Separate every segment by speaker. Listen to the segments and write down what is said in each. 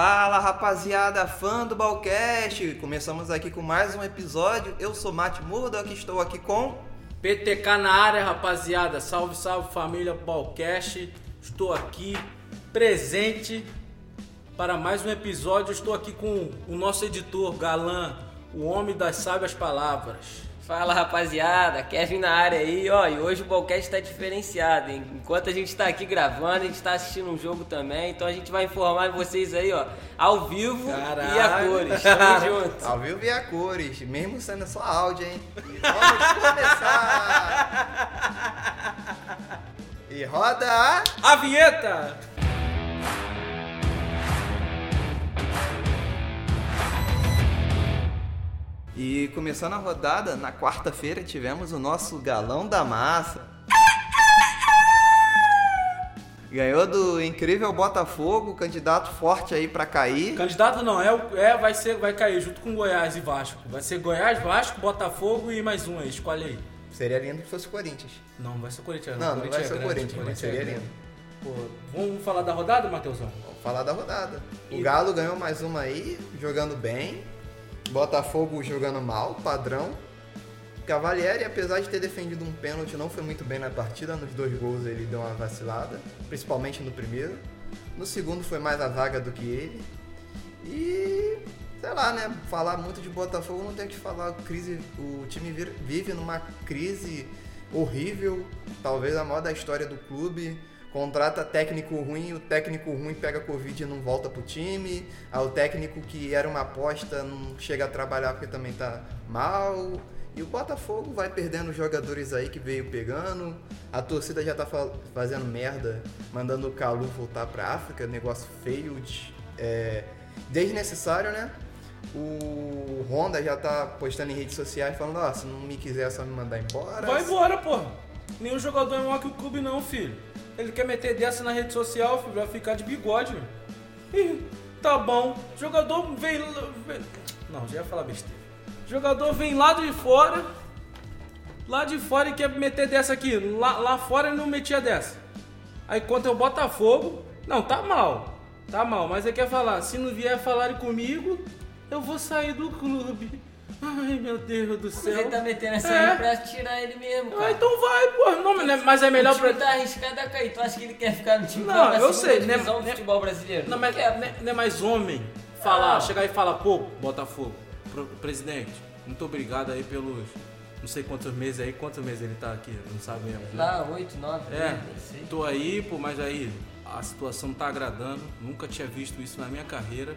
Speaker 1: Fala rapaziada, fã do Balcast! Começamos aqui com mais um episódio. Eu sou Matt Murdock, estou aqui com.
Speaker 2: PTK na área, rapaziada. Salve, salve família Balcast. Estou aqui presente para mais um episódio. Estou aqui com o nosso editor Galan, o homem das sábias palavras.
Speaker 3: Fala rapaziada, Kevin na área aí, ó. E hoje o Bolcast está diferenciado, hein? Enquanto a gente está aqui gravando, a gente está assistindo um jogo também, então a gente vai informar vocês aí, ó, ao vivo
Speaker 2: Caralho.
Speaker 3: e a cores. Tamo junto.
Speaker 1: Ao vivo e a cores, mesmo sendo só áudio, hein? E vamos começar! E roda a.
Speaker 2: A vinheta!
Speaker 1: E começando a rodada, na quarta-feira tivemos o nosso galão da massa. Ganhou do incrível Botafogo, candidato forte aí pra cair.
Speaker 2: Candidato não, é, é vai ser, vai cair junto com Goiás e Vasco. Vai ser Goiás, Vasco, Botafogo e mais um aí. Escolhe aí.
Speaker 1: Seria lindo que fosse o Corinthians.
Speaker 2: Não, vai ser Corinthians.
Speaker 1: Não, não vai
Speaker 2: Corinthians é
Speaker 1: ser o
Speaker 2: grande,
Speaker 1: Corinthians, mas
Speaker 2: é
Speaker 1: seria lindo.
Speaker 2: Pô, vamos falar da rodada, Matheusão?
Speaker 1: Vamos falar da rodada. O
Speaker 2: E-
Speaker 1: Galo ganhou mais uma aí, jogando bem. Botafogo jogando mal, padrão. Cavalieri, apesar de ter defendido um pênalti, não foi muito bem na partida. Nos dois gols ele deu uma vacilada, principalmente no primeiro. No segundo foi mais a zaga do que ele. E sei lá, né? Falar muito de Botafogo não tem o que falar. Crise, o time vive numa crise horrível, talvez a maior da história do clube. Contrata técnico ruim, o técnico ruim pega Covid e não volta pro time. Aí o técnico que era uma aposta não chega a trabalhar porque também tá mal. E o Botafogo vai perdendo jogadores aí que veio pegando. A torcida já tá fa- fazendo merda, mandando o Calu voltar pra África. Negócio feio, de- é, desnecessário, né? O Honda já tá postando em redes sociais falando, ó, se não me quiser é só me mandar embora.
Speaker 2: Vai embora, porra. Nenhum jogador é maior que o clube, não, filho. Ele quer meter dessa na rede social, filho, vai ficar de bigode. Ih, tá bom. Jogador vem. Não, já ia falar besteira. Jogador vem lá de fora. Lá de fora e quer meter dessa aqui. Lá, lá fora ele não metia dessa. Aí contra o Botafogo. Não, tá mal. Tá mal, mas ele quer falar. Se não vier falarem comigo, eu vou sair do clube. Ai, meu Deus do
Speaker 3: Mas
Speaker 2: céu.
Speaker 3: ele tá metendo essa
Speaker 2: É.
Speaker 3: aí pra tirar ele mesmo,
Speaker 2: Ah,
Speaker 3: cara.
Speaker 2: então vai, pô. Não, mas é- mas é melhor
Speaker 3: o time
Speaker 2: pra.
Speaker 3: tá arriscado a cair. Tu acha que ele quer ficar no time
Speaker 2: Não,
Speaker 3: da
Speaker 2: eu sei, né,
Speaker 3: divisão do
Speaker 2: né-
Speaker 3: futebol brasileiro?
Speaker 2: Não, mas não é- não é mais homem falar,
Speaker 3: Não.
Speaker 2: chegar e falar, pô, Botafogo, presidente, muito obrigado aí pelos não sei quantos meses aí, quantos meses ele tá aqui, não sabemos. Né?
Speaker 3: Lá, 8, 9,
Speaker 2: É,
Speaker 3: nem sei.
Speaker 2: tô aí, pô, mas aí a situação não tá agradando, nunca tinha visto isso na minha carreira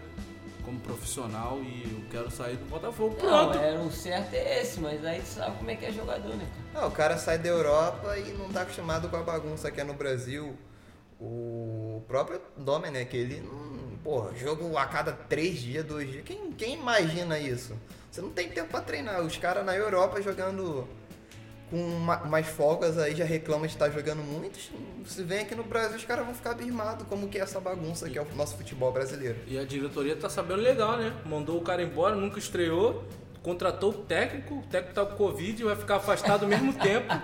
Speaker 2: como profissional e eu quero sair do Botafogo. Pronto.
Speaker 3: Não, era o certo é esse, mas aí tu sabe como é que é jogador, né, cara?
Speaker 1: Não, o cara sai da Europa e não tá acostumado com a bagunça que é no Brasil. O próprio Domenech, ele não. Porra, jogo a cada três dias, dois dias. Quem, quem imagina isso? Você não tem tempo pra treinar. Os caras na Europa jogando com umas folgas aí já reclamam de estar jogando muito. Se vem aqui no Brasil, os caras vão ficar abismados como que é essa bagunça que é o nosso futebol brasileiro.
Speaker 2: E a diretoria tá sabendo legal, né? Mandou o cara embora, nunca estreou, contratou o técnico, o técnico tá com Covid e vai ficar afastado ao mesmo tempo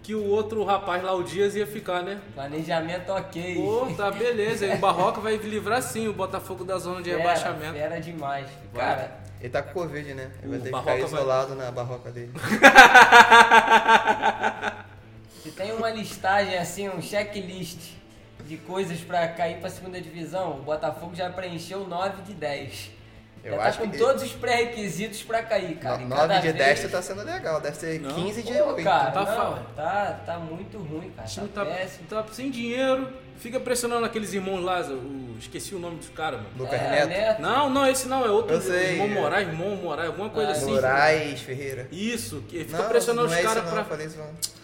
Speaker 2: que o outro rapaz lá, o Dias, ia ficar, né?
Speaker 3: Planejamento ok.
Speaker 2: Pô, tá beleza. E o Barroca vai livrar sim o Botafogo da zona de
Speaker 3: Fera,
Speaker 2: rebaixamento.
Speaker 3: Fera demais. Cara,
Speaker 1: Ele tá com Covid, né? Ele vai ter que ficar
Speaker 2: vai-
Speaker 1: isolado na barroca dele.
Speaker 3: se tem uma listagem assim, um checklist de coisas pra cair pra segunda divisão, o Botafogo já preencheu 9 de 10.
Speaker 1: Eu
Speaker 3: já tá
Speaker 1: acho
Speaker 3: com
Speaker 1: que-
Speaker 3: todos os pré-requisitos pra cair, cara. E
Speaker 1: 9
Speaker 3: cada
Speaker 1: de
Speaker 3: vez-
Speaker 1: 10 tá sendo legal, deve ser
Speaker 2: Não.
Speaker 1: 15 de
Speaker 3: Pô,
Speaker 1: 8.
Speaker 3: cara,
Speaker 2: Tá
Speaker 3: não, tá, tá muito ruim, cara. Tá
Speaker 2: tá,
Speaker 3: péssimo.
Speaker 2: tá sem dinheiro, fica pressionando aqueles irmãos lá, o, esqueci o nome dos caras, mano.
Speaker 1: Lucas
Speaker 3: É,
Speaker 1: Neto.
Speaker 2: Não, não, esse não, é outro
Speaker 1: Eu sei,
Speaker 2: irmão. Moraes, irmão Moraes, alguma coisa
Speaker 3: Ah,
Speaker 2: assim.
Speaker 1: Moraes Ferreira.
Speaker 2: Isso, que fica
Speaker 1: Não,
Speaker 2: pressionando
Speaker 1: não
Speaker 2: os
Speaker 1: é
Speaker 2: caras
Speaker 1: não,
Speaker 2: pra.
Speaker 1: eu falei isso não.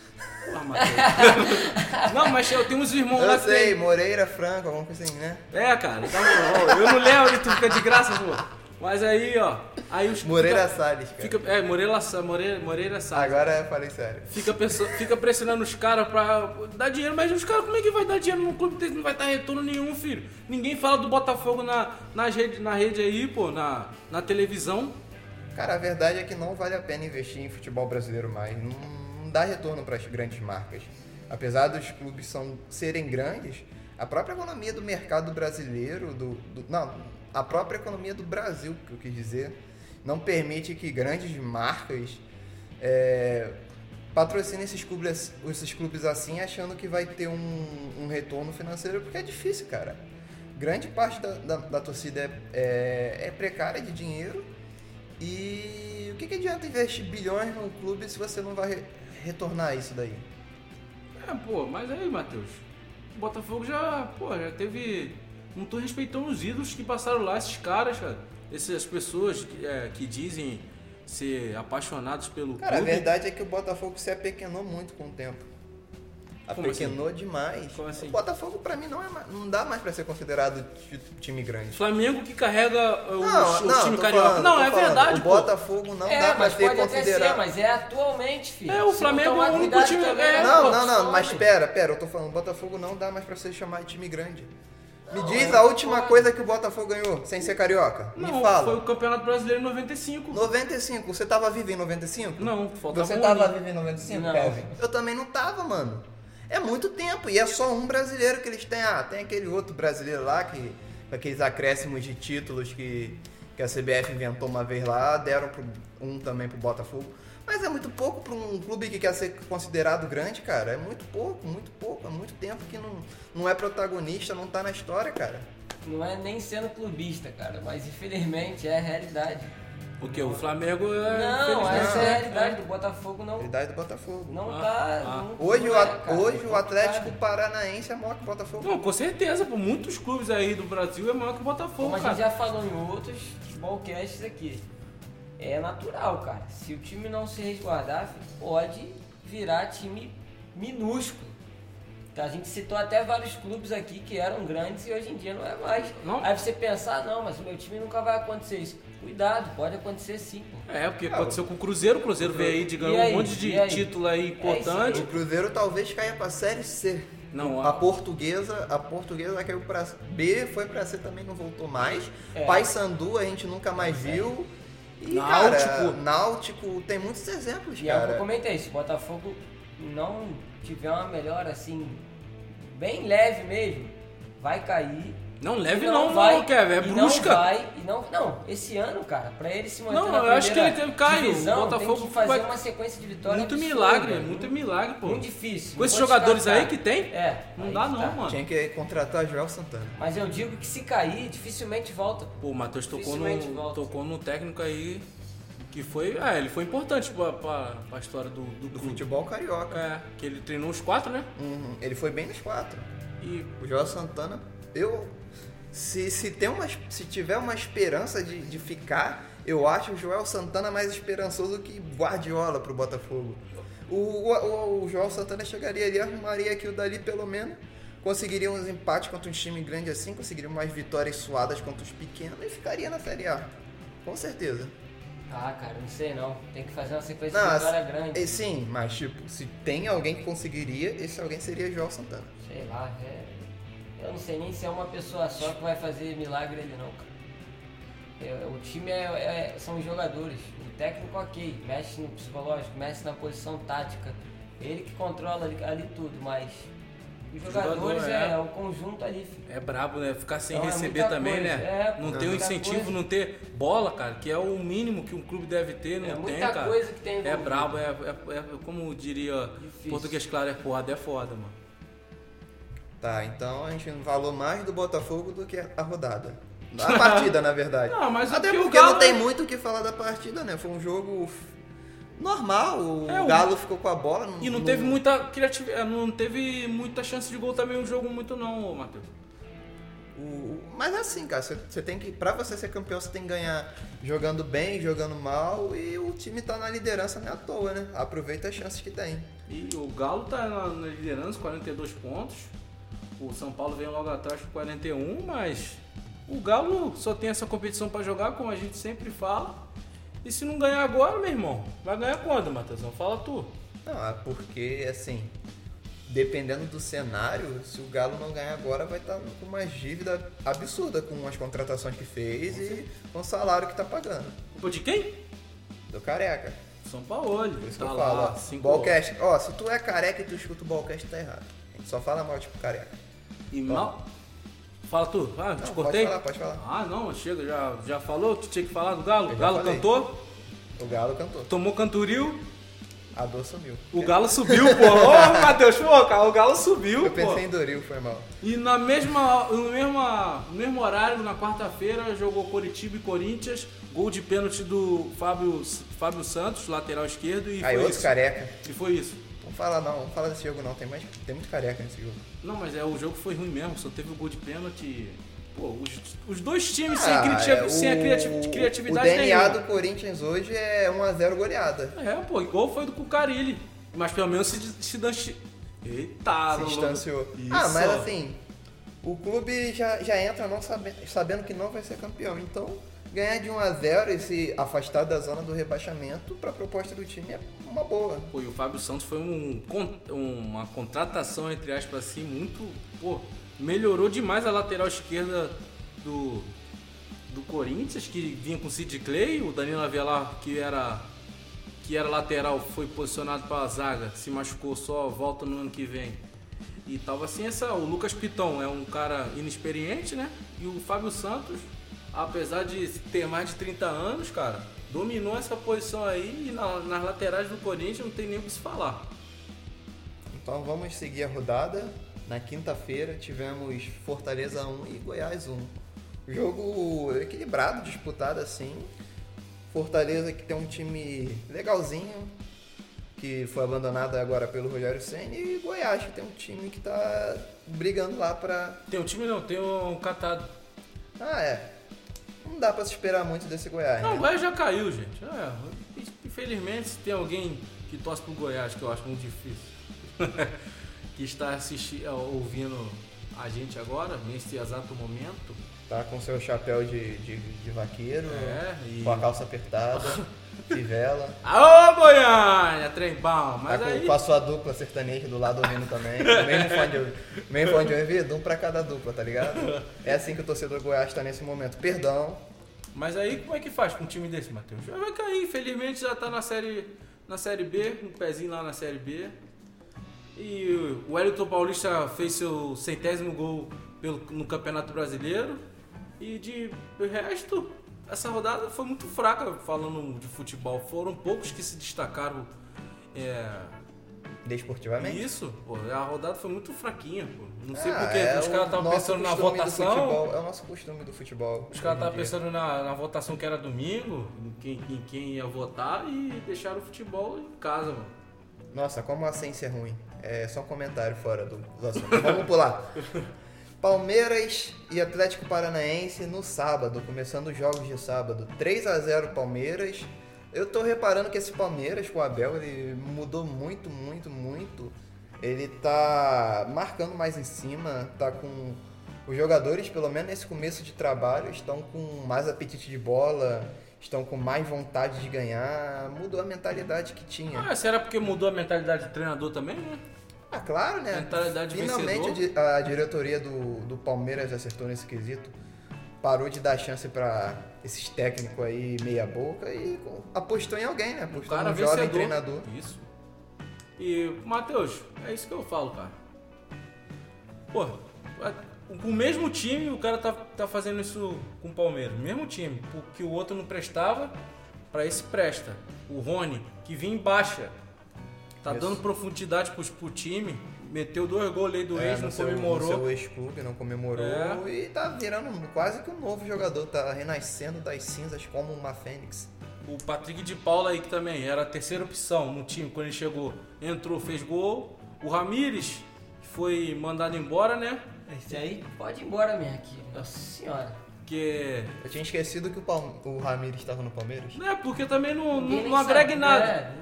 Speaker 2: Não, mas eu tenho uns irmãos lá
Speaker 1: Eu sei,
Speaker 2: tem-
Speaker 1: Moreira, Franco, alguma coisa assim, né?
Speaker 2: É, cara, tá bom. Eu não levo e tu fica de graça, pô. Mas aí, ó. Aí os
Speaker 1: Moreira
Speaker 2: fica,
Speaker 1: Salles, cara.
Speaker 2: fica, É, Moreira, Moreira, Moreira Salles.
Speaker 1: Agora eu falei sério.
Speaker 2: Fica, perso- fica pressionando os caras pra dar dinheiro, mas os caras, como é que vai dar dinheiro no clube que não vai dar retorno nenhum, filho? Ninguém fala do Botafogo na, nas rede, na rede aí, pô, na, na televisão.
Speaker 1: Cara, a verdade é que não vale a pena investir em futebol brasileiro mais. Não, não dá retorno para as grandes marcas. Apesar dos clubes são, serem grandes, a própria economia do mercado brasileiro, do, do- não, a própria economia do Brasil, que eu quis dizer, não permite que grandes marcas é, patrocinem esses clubes, esses clubes assim, achando que vai ter um, um retorno financeiro, porque é difícil, cara. Grande parte da, da, da torcida é, é, é precária de dinheiro e o que, que adianta investir bilhões num clube se você não vai re- retornar isso daí?
Speaker 2: É, pô, mas aí, Matheus, o Botafogo já, pô, já teve. Não tô respeitando os ídolos que passaram lá, esses caras, cara. Essas pessoas que, é, que dizem ser apaixonados pelo
Speaker 1: Cara, a
Speaker 2: clube.
Speaker 1: verdade é que o Botafogo se apequenou muito com o tempo. Apequenou demais.
Speaker 2: Como assim?
Speaker 1: O Botafogo, pra mim, não, é, não dá mais pra ser considerado ti- time grande.
Speaker 2: Flamengo que carrega uh, o,
Speaker 1: Não,
Speaker 2: o
Speaker 1: não,
Speaker 2: time carioca.
Speaker 1: falando,
Speaker 2: não, é
Speaker 1: falando.
Speaker 2: verdade,
Speaker 1: O
Speaker 2: pô.
Speaker 1: Botafogo não
Speaker 3: é,
Speaker 1: dá pra
Speaker 3: mas
Speaker 1: ser
Speaker 3: pode até
Speaker 1: considerado.
Speaker 3: ser, mas é atualmente, filho.
Speaker 2: É, o Flamengo é o único time- é,
Speaker 1: Não, não, não, mas pera, pera, eu tô falando, o Botafogo não dá mais pra ser chamado de time grande. Me
Speaker 3: Não,
Speaker 1: diz a última coisa que o Botafogo ganhou, sem ser carioca.
Speaker 2: Não,
Speaker 1: Me fala.
Speaker 2: foi o Campeonato Brasileiro em 95.
Speaker 1: 95, você tava vivo em 95?
Speaker 2: Não, faltava
Speaker 1: Você
Speaker 2: um
Speaker 1: tava
Speaker 2: aninho.
Speaker 1: vivo em 95,
Speaker 3: Não.
Speaker 1: Kevin? Eu também não tava, mano. É muito tempo e é só um brasileiro que eles têm. Ah, tem aquele outro brasileiro lá que com aqueles acréscimos de títulos que, que a CBF inventou uma vez lá, deram pro, um também pro Botafogo. Mas é muito pouco para um clube que quer ser considerado grande, cara. É muito pouco, muito pouco. É muito tempo que não, não é protagonista, não tá na história, cara.
Speaker 3: Não é nem sendo clubista, cara, mas infelizmente é a realidade.
Speaker 2: O que? O Flamengo é.
Speaker 3: Não, essa é a
Speaker 2: é.
Speaker 3: realidade do Botafogo não,
Speaker 1: Realidade do Botafogo.
Speaker 3: não
Speaker 2: Ah,
Speaker 3: tá.
Speaker 2: ah.
Speaker 3: não-
Speaker 1: Hoje,
Speaker 3: não
Speaker 1: o,
Speaker 3: cara,
Speaker 1: hoje o
Speaker 3: não
Speaker 1: Atlético
Speaker 3: tá.
Speaker 1: Paranaense é maior que o Botafogo.
Speaker 2: Não, com certeza, por muitos clubes aí do Brasil é maior que o Botafogo,
Speaker 3: a
Speaker 2: cara.
Speaker 3: gente já falou em outros futbolcasts aqui, é natural, cara. Se o time não se resguardar, pode virar time minúsculo. Então, A gente citou até vários clubes aqui que eram grandes e hoje em dia não é mais.
Speaker 2: Não.
Speaker 3: Aí você pensar, não, mas o meu time nunca vai acontecer isso. Cuidado, pode acontecer sim, pô.
Speaker 2: É, porque aconteceu com o Cruzeiro, o Cruzeiro veio aí de ganhar um monte de
Speaker 3: E aí?
Speaker 2: título aí importante.
Speaker 1: O Cruzeiro talvez caia pra Série C.
Speaker 2: Não,
Speaker 1: A
Speaker 2: a,
Speaker 1: portuguesa, a portuguesa caiu pra B, foi pra C também, não voltou mais.
Speaker 3: É.
Speaker 1: Paysandu a gente nunca mais viu. E,
Speaker 2: Náutico.
Speaker 1: cara, Náutico, tem muitos exemplos,
Speaker 3: E é o que eu
Speaker 1: cara.
Speaker 3: comentei, se o Botafogo não tiver uma melhora assim, bem leve mesmo, vai cair.
Speaker 2: Não leve
Speaker 3: E
Speaker 2: não,
Speaker 3: vai,
Speaker 2: não, Kevin, é brusca.
Speaker 3: Não vai, e não, não, esse ano, cara, pra ele se manter
Speaker 2: Não,
Speaker 3: na
Speaker 2: eu acho que ele tem- Caio, o Botafogo
Speaker 3: tem que fazer
Speaker 2: vai-
Speaker 3: uma sequência de vitórias
Speaker 2: muito
Speaker 3: absurda,
Speaker 2: milagre,
Speaker 3: muito,
Speaker 2: muito milagre, pô.
Speaker 3: muito difícil.
Speaker 2: Com esses jogadores aí que tem,
Speaker 3: É,
Speaker 2: não dá não,
Speaker 3: tá.
Speaker 2: mano.
Speaker 1: Tinha que contratar Joel Santana.
Speaker 3: Mas eu digo que se cair, dificilmente volta.
Speaker 2: Pô, o Matheus tocou no,
Speaker 3: volta.
Speaker 2: tocou no técnico aí que foi. É, ele foi importante pra, pra, pra história do, do,
Speaker 1: Do futebol carioca.
Speaker 2: É, que ele treinou os quatro, né?
Speaker 1: Uhum, Ele foi bem nos quatro.
Speaker 2: E
Speaker 1: O Joel Santana, eu. Se, se, tem uma, se tiver uma esperança de, de ficar, eu acho o Joel Santana mais esperançoso que Guardiola pro Botafogo. O, o, o Joel Santana chegaria ali, arrumaria aquilo dali pelo menos, conseguiria uns empates contra um time grande assim, conseguiria mais vitórias suadas contra os pequenos e ficaria na Série A. Com certeza.
Speaker 3: Ah, cara, não sei não. Tem que fazer uma sequência
Speaker 1: Não,
Speaker 3: de vitória grande.
Speaker 1: e sim, mas tipo, se tem alguém que conseguiria, esse alguém seria Joel Santana.
Speaker 3: Sei lá, é... Eu não sei nem se é uma pessoa só que vai fazer milagre ali não, cara. É, o time é, é- são os jogadores. O técnico ok, mexe no psicológico, mexe na posição tática. Ele que controla ali, ali tudo, mas os
Speaker 2: Jogador,
Speaker 3: jogadores
Speaker 2: é.
Speaker 3: é, é o conjunto ali.
Speaker 2: é brabo, né? Ficar sem
Speaker 3: Então, é
Speaker 2: receber
Speaker 3: muita
Speaker 2: também,
Speaker 3: coisa.
Speaker 2: né?
Speaker 3: É,
Speaker 2: não ter o
Speaker 3: muita
Speaker 2: incentivo,
Speaker 3: coisa.
Speaker 2: não ter bola, cara, que é o mínimo que um clube deve ter, não
Speaker 3: É
Speaker 2: tem,
Speaker 3: muita
Speaker 2: cara.
Speaker 3: coisa que tem
Speaker 2: É
Speaker 3: envolvido.
Speaker 2: brabo, é, é, é como diria
Speaker 3: Difícil.
Speaker 2: português claro, é foda, é foda, mano.
Speaker 1: Tá, então a gente falou mais do Botafogo do que a rodada. A partida, na verdade.
Speaker 2: Não, mas é
Speaker 1: Até
Speaker 2: porque Galo-
Speaker 1: não tem muito o que falar da partida, né? Foi um jogo normal. O
Speaker 2: É, o-
Speaker 1: Galo ficou com a bola.
Speaker 2: E não teve muita criatividade, não teve muita chance de gol também o jogo muito não, Matheus.
Speaker 1: o- Mas é assim, cara, você, tem que. Pra você ser campeão, você tem que ganhar jogando bem, jogando mal. E o time tá na liderança não é à toa, né? Aproveita as chances que tem.
Speaker 2: E o Galo tá na liderança, 42 pontos. O São Paulo vem logo atrás com 41, mas o Galo só tem essa competição pra jogar, como a gente sempre fala. E se não ganhar agora, meu irmão, vai ganhar quando, Matheusão? Fala tu.
Speaker 1: Não, é porque, assim, dependendo do cenário, se o Galo não ganhar agora, vai estar com uma dívida absurda com as contratações que fez e com o salário que tá pagando.
Speaker 2: Culpa de quem?
Speaker 1: Do careca.
Speaker 2: São Paulo.
Speaker 1: Por isso
Speaker 2: tá
Speaker 1: que eu
Speaker 2: lá,
Speaker 1: falo, ó. Ballcast. Ó, se tu é careca e tu escuta o Ballcast, tá errado. A gente só fala mal, tipo, careca.
Speaker 2: E mal. Fala tu. Ah, te
Speaker 1: Não,
Speaker 2: cortei?
Speaker 1: Pode falar, pode falar.
Speaker 2: Ah, não, chega, já, já falou que tinha que falar do Galo? O Galo cantou,
Speaker 1: O Galo cantou.
Speaker 2: tomou canturil,
Speaker 1: A dor sumiu.
Speaker 2: o Galo subiu, pô. Ô, Matheus, pô, cara, o Galo subiu,
Speaker 1: Eu
Speaker 2: pô.
Speaker 1: pensei em Doril, foi mal.
Speaker 2: E na mesma, no, mesma, no mesmo horário, na quarta-feira, jogou Coritiba e Corinthians, gol de pênalti do Fábio, Fábio Santos, lateral esquerdo, e
Speaker 1: Aí
Speaker 2: foi
Speaker 1: outro
Speaker 2: isso.
Speaker 1: careca.
Speaker 2: E foi isso.
Speaker 1: Não fala não, não fala desse jogo não, tem, mais, tem muito careca nesse jogo.
Speaker 2: Não, mas é, o jogo foi ruim mesmo, só teve o gol de pênalti. Pô, os, os dois times
Speaker 1: Ah,
Speaker 2: sem,
Speaker 1: é,
Speaker 2: sem a
Speaker 1: o-
Speaker 2: criati- criatividade
Speaker 1: O DNA
Speaker 2: nenhuma.
Speaker 1: do Corinthians hoje é 1x0 goleada.
Speaker 2: É, pô, o gol foi do Cucarilli. Mas pelo menos se, se danci... Eita,
Speaker 1: se distanciou.
Speaker 2: Isso.
Speaker 1: Ah, mas assim, o clube já, já entra não sabe, sabendo que não vai ser campeão. Então, ganhar de 1 a 0 e se afastar da zona do rebaixamento para a proposta do time é uma boa.
Speaker 2: Pô, e o Fábio Santos foi um, uma contratação, entre aspas, assim, muito. Pô, melhorou demais a lateral esquerda do, do Corinthians, que vinha com o Sid Clay, o Danilo Avelar, que era, que era lateral, foi posicionado para a zaga, se machucou só, volta no ano que vem. E tava assim, essa, o Lucas Piton é um cara inexperiente, né? E o Fábio Santos, apesar de ter mais de 30 anos, cara, dominou essa posição aí e na- nas laterais do Corinthians não tem nem o que se falar.
Speaker 1: Então vamos seguir a rodada. Na quinta-feira tivemos Fortaleza 1 e Goiás 1. Jogo equilibrado, disputado assim. Fortaleza que tem um time legalzinho, que foi abandonado agora pelo Rogério Senna, e Goiás que tem um time que tá brigando lá pra.
Speaker 2: Tem um time não, tem um catado.
Speaker 1: Ah, é. Não dá pra se esperar muito desse Goiás.
Speaker 2: Não, o
Speaker 1: né?
Speaker 2: Goiás já caiu, gente. É, infelizmente, se tem alguém que torce pro Goiás, que eu acho muito difícil, que está assistindo, ouvindo a gente agora, nesse exato momento,
Speaker 1: Tá com seu chapéu de, de, de vaqueiro,
Speaker 2: é, e...
Speaker 1: com a calça apertada, fivela.
Speaker 2: Aô, Goiânia, trem bom, mas
Speaker 1: tá com,
Speaker 2: aí...
Speaker 1: com a dupla sertaneja do lado ouvindo também. Mesmo fone de ouvido. Mesmo fone de ouvido, um pra cada dupla, tá ligado? É assim que o torcedor do Goiás tá nesse momento. Perdão.
Speaker 2: Mas aí como é que faz com um time desse, Matheus? Já vai cair, infelizmente já tá na série, na série B, um pezinho lá na série B. E o Wellington Paulista fez seu centésimo gol pelo, no Campeonato Brasileiro. E de resto, essa rodada foi muito fraca falando de futebol. Foram poucos que se destacaram. É,
Speaker 1: Desportivamente.
Speaker 2: isso, pô, a rodada foi muito fraquinha, pô. Não sei
Speaker 1: Ah,
Speaker 2: porque
Speaker 1: é
Speaker 2: os caras estavam pensando na votação.
Speaker 1: futebol, É o nosso costume do futebol.
Speaker 2: Os caras estavam pensando na, na votação que era domingo, em quem, em quem ia votar e deixaram o futebol em casa, mano.
Speaker 1: Nossa, como a ciência é ruim. É só um comentário fora do, do assunto. Vamos pular. Palmeiras e Atlético Paranaense no sábado, começando os jogos de sábado. 3 a 0 Palmeiras. Eu tô reparando que esse Palmeiras com o Abel, ele mudou muito, muito, muito. Ele tá marcando mais em cima, tá com os jogadores, pelo menos nesse começo de trabalho, estão com mais apetite de bola, estão com mais vontade de ganhar. Mudou a mentalidade que tinha.
Speaker 2: Ah, será porque mudou a mentalidade do treinador também, né?
Speaker 1: Ah, claro, né?
Speaker 2: Mentalidade
Speaker 1: Finalmente a,
Speaker 2: vencedor.
Speaker 1: a diretoria do, do Palmeiras acertou nesse quesito. Parou de dar chance pra esses técnicos aí meia boca e apostou em alguém, né? Apostou
Speaker 2: cara
Speaker 1: num jovem
Speaker 2: vencedor.
Speaker 1: treinador.
Speaker 2: Isso. E, Matheus, é isso que eu falo, cara. Pô, com o mesmo time, o cara tá, tá fazendo isso com o Palmeiras. Mesmo time. Porque o outro não prestava, pra esse presta. O Rony, que vinha em baixa. Tá
Speaker 1: Isso.
Speaker 2: dando profundidade pro, pro time. Meteu dois gols aí do
Speaker 1: É,
Speaker 2: ex, não
Speaker 1: seu,
Speaker 2: comemorou.
Speaker 1: No seu ex-clube, não comemorou.
Speaker 2: É.
Speaker 1: E tá virando quase que um novo jogador. Tá renascendo das cinzas como uma fênix.
Speaker 2: O Patrick de Paula aí que também era a terceira opção no time quando ele chegou. Entrou, fez gol. O Ramires que foi mandado embora, né?
Speaker 3: Esse aí pode ir embora mesmo aqui. Nossa senhora.
Speaker 2: Que.
Speaker 1: Eu tinha esquecido que o, Palme o Ramires estava no Palmeiras.
Speaker 2: Né, porque também não, não, não agrega
Speaker 3: sabe.
Speaker 2: nada.
Speaker 3: É,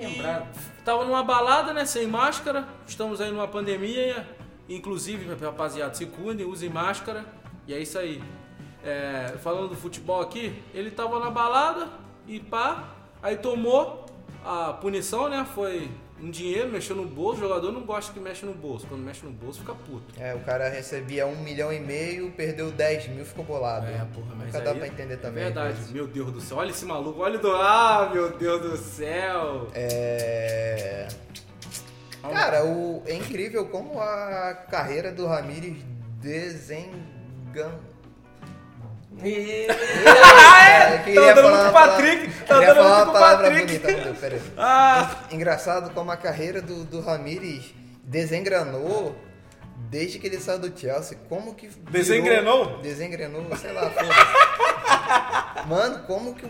Speaker 3: nem lembrava.
Speaker 2: tava numa balada, né? Sem máscara. Estamos aí numa pandemia. Inclusive, rapaziada, se cuidem, usem máscara. E é isso aí. É, falando do futebol aqui, ele tava na balada e pá. Aí tomou a punição, né? Foi um dinheiro, mexeu no bolso. O jogador não gosta que mexe no bolso. Quando mexe no bolso, fica puto.
Speaker 1: É, o cara recebia um milhão e meio, perdeu 10 mil, ficou bolado.
Speaker 2: É, porra, mas
Speaker 1: Nunca dá pra entender também.
Speaker 2: É verdade.
Speaker 1: mas-
Speaker 2: Meu Deus do céu. Olha esse maluco. Olha do... Ah, meu Deus do céu.
Speaker 1: É. Cara, o... é incrível como a carreira do Ramires desen... Gan...
Speaker 3: E-
Speaker 1: É,
Speaker 2: Tá dando
Speaker 1: falar
Speaker 2: muito
Speaker 1: uma
Speaker 2: Patrick, tá dando
Speaker 1: falar
Speaker 2: muito
Speaker 1: palavra
Speaker 2: Patrick.
Speaker 1: bonita.
Speaker 2: Ah,
Speaker 1: Engraçado como a carreira do, do Ramires desengranou desde que ele saiu do Chelsea. Como que. virou-
Speaker 2: Desengrenou?
Speaker 1: Desengrenou, sei lá. Mano, como que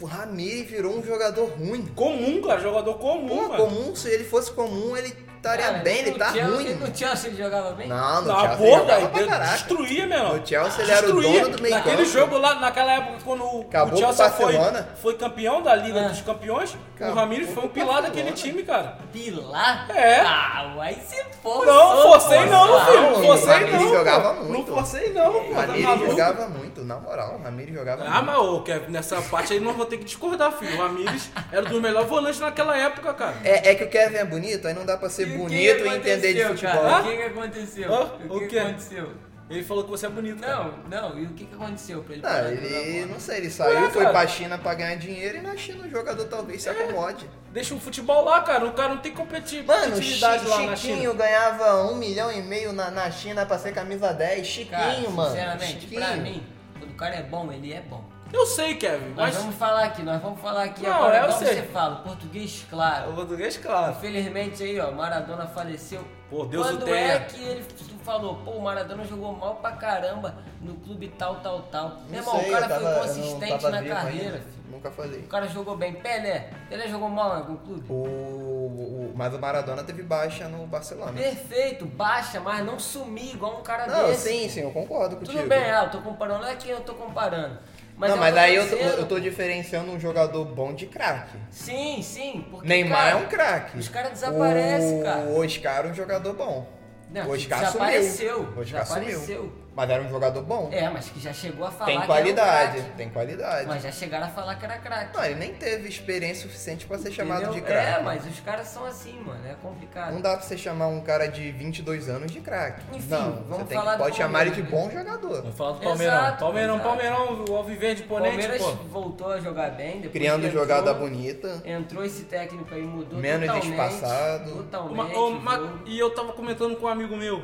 Speaker 1: o Ramires virou um jogador ruim?
Speaker 2: comum, cara. Jogador comum,
Speaker 1: Pô, comum, se ele fosse comum, ele estaria
Speaker 3: Cara,
Speaker 1: bem, ele tá
Speaker 3: Chelsea-
Speaker 1: ruim.
Speaker 3: No Chelsea ele jogava bem?
Speaker 1: Não, no
Speaker 2: Na
Speaker 1: Chelsea ele
Speaker 2: porra,
Speaker 1: jogava
Speaker 2: ele
Speaker 1: pra
Speaker 2: de-
Speaker 1: caraca.
Speaker 2: destruía, meu irmão.
Speaker 1: No Chelsea ele era o
Speaker 2: Destruía.
Speaker 1: dono do meio
Speaker 2: Naquele
Speaker 1: campo.
Speaker 2: jogo lá, naquela época, quando o,
Speaker 1: Acabou
Speaker 2: o
Speaker 1: o
Speaker 2: Chelsea foi,
Speaker 1: Barcelona.
Speaker 2: foi campeão da Liga
Speaker 3: Ah.
Speaker 2: dos Campeões, o
Speaker 1: Acabou
Speaker 2: Ramires foi um
Speaker 1: o
Speaker 2: pilar daquele time, cara.
Speaker 3: Pilar?
Speaker 2: É.
Speaker 3: Ah, aí se for.
Speaker 2: Não, forcei não,
Speaker 1: Não,
Speaker 2: filho.
Speaker 1: o
Speaker 2: Forcei
Speaker 1: Ramires
Speaker 2: não.
Speaker 1: jogava
Speaker 2: pô.
Speaker 1: muito.
Speaker 2: Não forcei não, pô.
Speaker 1: O
Speaker 2: Tá
Speaker 1: Ramires jogava muito, na moral, o Ramires jogava
Speaker 2: Ah,
Speaker 1: muito.
Speaker 2: mas ô, Kevin, nessa parte aí nós vamos ter que discordar, filho. O Ramires era dos melhores volantes naquela época, cara.
Speaker 1: É, é que o Kevin é bonito, aí não dá pra ser
Speaker 3: o
Speaker 1: bonito e entender de futebol.
Speaker 3: cara? O que, que aconteceu?
Speaker 2: Hã?
Speaker 3: O que,
Speaker 2: O
Speaker 3: que aconteceu?
Speaker 2: Ele falou que você é bonito, cara.
Speaker 3: Não, não, e o que, que aconteceu pra ele
Speaker 1: Não, ele, não sei, ele saiu,
Speaker 2: Ué,
Speaker 1: foi
Speaker 2: cara.
Speaker 1: pra China pra ganhar dinheiro e na China o jogador talvez se acomode.
Speaker 2: Deixa o futebol lá, cara. O cara não tem competi-
Speaker 1: Mano,
Speaker 2: competitividade lá na
Speaker 1: Chiquinho
Speaker 2: China.
Speaker 1: ganhava um milhão e meio na, na China pra ser camisa 10. Chiquinho,
Speaker 3: Cara,
Speaker 1: mano.
Speaker 3: sinceramente,
Speaker 1: Chiquinho.
Speaker 3: pra mim, quando o cara é bom, ele é bom.
Speaker 2: Eu sei, Kevin,
Speaker 3: Nós
Speaker 2: mas...
Speaker 3: vamos falar aqui, nós vamos falar aqui
Speaker 2: Não,
Speaker 3: agora,
Speaker 2: eu
Speaker 3: igual
Speaker 2: sei.
Speaker 3: você fala, português claro.
Speaker 2: O português, claro.
Speaker 3: Infelizmente aí, ó, Maradona faleceu.
Speaker 2: Pô, Deus
Speaker 3: Quando
Speaker 2: o tenha.
Speaker 3: é que ele falou, pô, o Maradona jogou mal pra caramba no clube tal, tal, tal. Meu
Speaker 1: Não
Speaker 3: irmão,
Speaker 1: sei,
Speaker 3: o cara
Speaker 1: tava-
Speaker 3: foi
Speaker 1: não
Speaker 3: consistente na carreira,
Speaker 1: ainda. Nunca falei.
Speaker 3: O cara jogou bem. Pelé, Pelé jogou mal em algum clube?
Speaker 1: O, o- mas o Maradona teve baixa no Barcelona.
Speaker 3: Perfeito, baixa, mas não sumir igual um cara
Speaker 1: Não,
Speaker 3: desse.
Speaker 1: sim, sim, eu concordo contigo.
Speaker 3: Tudo bem, ah, eu tô comparando, não é quem eu tô comparando. Mas
Speaker 1: não,
Speaker 3: é
Speaker 1: mas aí eu tô, eu tô diferenciando um jogador bom de craque.
Speaker 3: Sim, sim, porque
Speaker 1: Neymar
Speaker 3: cara,
Speaker 1: é um craque.
Speaker 3: Os caras desaparecem,
Speaker 1: o
Speaker 3: cara.
Speaker 1: O Oscar é um jogador bom.
Speaker 3: Não,
Speaker 1: o Oscar
Speaker 3: desapareceu,
Speaker 1: sumiu. O Oscar
Speaker 3: desapareceu.
Speaker 1: sumiu. Mas era um jogador bom.
Speaker 3: É, mas que já chegou a falar
Speaker 1: tem
Speaker 3: que
Speaker 1: qualidade,
Speaker 3: era um
Speaker 1: tem qualidade.
Speaker 3: Mas já chegaram a falar que era craque.
Speaker 1: Não, ele nem teve experiência suficiente pra ser chamado de craque.
Speaker 3: É, mas os caras são assim, mano, é complicado.
Speaker 1: Não dá pra você chamar um cara de 22 anos de craque.
Speaker 3: Enfim,
Speaker 1: Não,
Speaker 3: vamos
Speaker 1: você tem
Speaker 3: falar
Speaker 1: que,
Speaker 3: do
Speaker 1: pode chamar ele de bom jogador.
Speaker 2: Vamos falar do Palmeirão.
Speaker 3: Exato,
Speaker 2: Palmeirão,
Speaker 3: exato.
Speaker 2: Palmeirão, o Alviverde
Speaker 3: O
Speaker 2: Imponente,
Speaker 3: Palmeiras
Speaker 2: pô.
Speaker 3: voltou a jogar bem, depois
Speaker 1: Criando
Speaker 3: que entrou,
Speaker 1: jogada bonita.
Speaker 3: Entrou esse técnico aí, mudou
Speaker 1: Menos
Speaker 3: totalmente.
Speaker 1: espaçado.
Speaker 3: Totalmente.
Speaker 2: Uma- ô,
Speaker 3: o
Speaker 2: ma-
Speaker 3: jogo.
Speaker 2: e eu tava comentando com um amigo meu.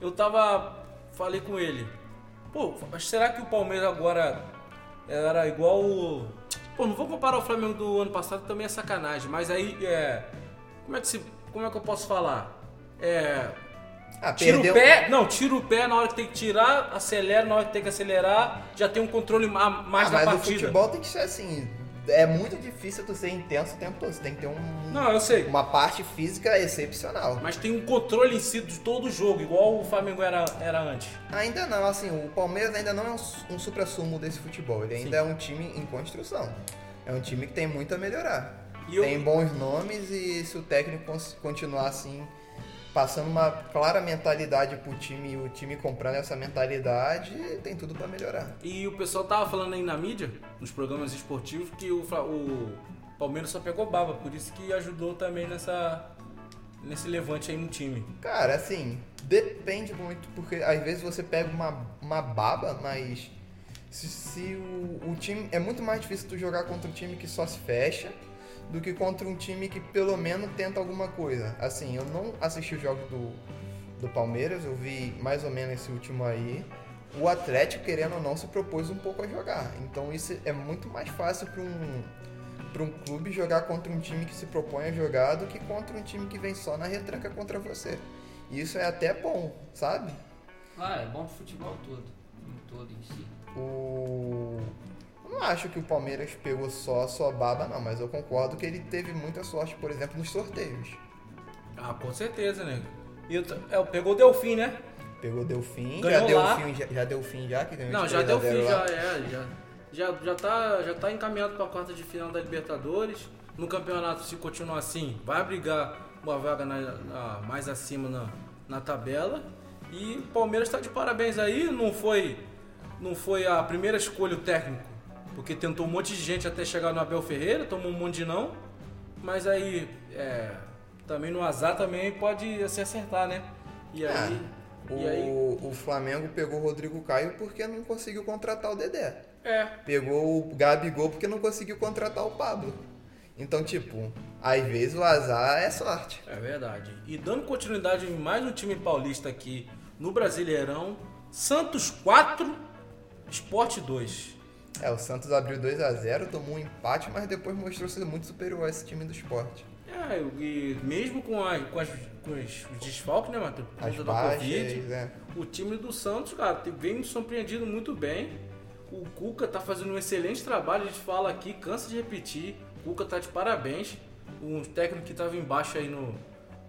Speaker 2: Eu tava. Falei com ele. Pô, será que o Palmeiras agora era igual o. Pô, não vou comparar o Flamengo do ano passado, também é sacanagem. Mas aí, é. Como é que se. Como é que eu posso falar? É.
Speaker 1: Ah,
Speaker 2: Tira
Speaker 1: perdeu.
Speaker 2: o pé, não, tira o pé na hora que tem que tirar, acelera na hora que tem que acelerar, já tem um controle ma- mais
Speaker 1: Ah,
Speaker 2: da
Speaker 1: mas o
Speaker 2: partida.
Speaker 1: futebol tem que ser assim. É muito difícil tu ser intenso o tempo todo. Você tem que ter um,
Speaker 2: Não, eu sei.
Speaker 1: uma parte física excepcional.
Speaker 2: Mas tem um controle em si de todo o jogo, igual o Flamengo era, era antes.
Speaker 1: Ainda não, assim, o Palmeiras ainda não é um, um supra-sumo desse futebol. Ele ainda é um time em construção. É um time que tem muito a melhorar.
Speaker 2: Eu-
Speaker 1: Tem bons nomes e se o técnico continuar assim, passando uma clara mentalidade pro time e o time comprando essa mentalidade, tem tudo pra melhorar.
Speaker 2: E o pessoal tava falando aí na mídia, nos programas esportivos, que o, o Palmeiras só pegou baba, por isso que ajudou também nessa, nesse levante aí no time.
Speaker 1: Cara, assim, depende muito, porque às vezes você pega uma, uma baba, mas se, se o, o time. É muito mais difícil tu jogar contra um time que só se fecha do que contra um time que pelo menos tenta alguma coisa. Assim, eu não assisti os jogos do, do Palmeiras, eu vi mais ou menos esse último aí. O Atlético, querendo ou não, se propôs um pouco a jogar. Então isso é muito mais fácil para um, pra um clube jogar contra um time que se propõe a jogar do que contra um time que vem só na retranca contra você. E isso é até bom, sabe?
Speaker 3: Claro, é bom pro futebol todo. Todo em si.
Speaker 1: O... Não acho que o Palmeiras pegou só a sua baba, não, mas eu concordo que ele teve muita sorte, por exemplo, nos sorteios.
Speaker 2: Ah, com certeza, né? E eu t- é, pegou o Delfim, né?
Speaker 1: Pegou Delfim,
Speaker 2: Ganhou
Speaker 1: já deu
Speaker 2: lá.
Speaker 1: fim, já, já deu fim já, que ganhou
Speaker 2: Não, já
Speaker 1: 3 a
Speaker 2: deu
Speaker 1: 0
Speaker 2: fim, já, é, já, já, já, tá, já tá encaminhado pra quarta de final da Libertadores. No campeonato, se continuar assim, vai brigar uma vaga na- na- mais acima na, na tabela. E o Palmeiras tá de parabéns aí, não foi, não foi a primeira escolha o técnico, porque tentou um monte de gente até chegar no Abel Ferreira, tomou um monte de não. Mas aí, é, também no azar também pode se acertar, né? E aí...
Speaker 1: Ah, O,
Speaker 2: e aí
Speaker 1: o Flamengo pegou o Rodrigo Caio porque não conseguiu contratar o Dedé.
Speaker 2: é,
Speaker 1: Pegou o Gabigol porque não conseguiu contratar o Pablo. Então, tipo, às vezes o azar é sorte.
Speaker 2: É verdade. E dando continuidade em mais um time paulista aqui no Brasileirão, Santos 4, Sport 2.
Speaker 1: É, o Santos abriu 2 a 0 tomou um empate, mas depois mostrou ser muito superior a esse time do esporte.
Speaker 2: É, e mesmo com, a, com, as, com os, desfalques, né, Matheus? Por conta da Covid,
Speaker 1: é.
Speaker 2: o time do Santos, cara, vem me surpreendido muito bem. O Cuca tá fazendo um excelente trabalho, a gente fala aqui, cansa de repetir. O Cuca tá de parabéns. Um técnico que tava embaixo aí no,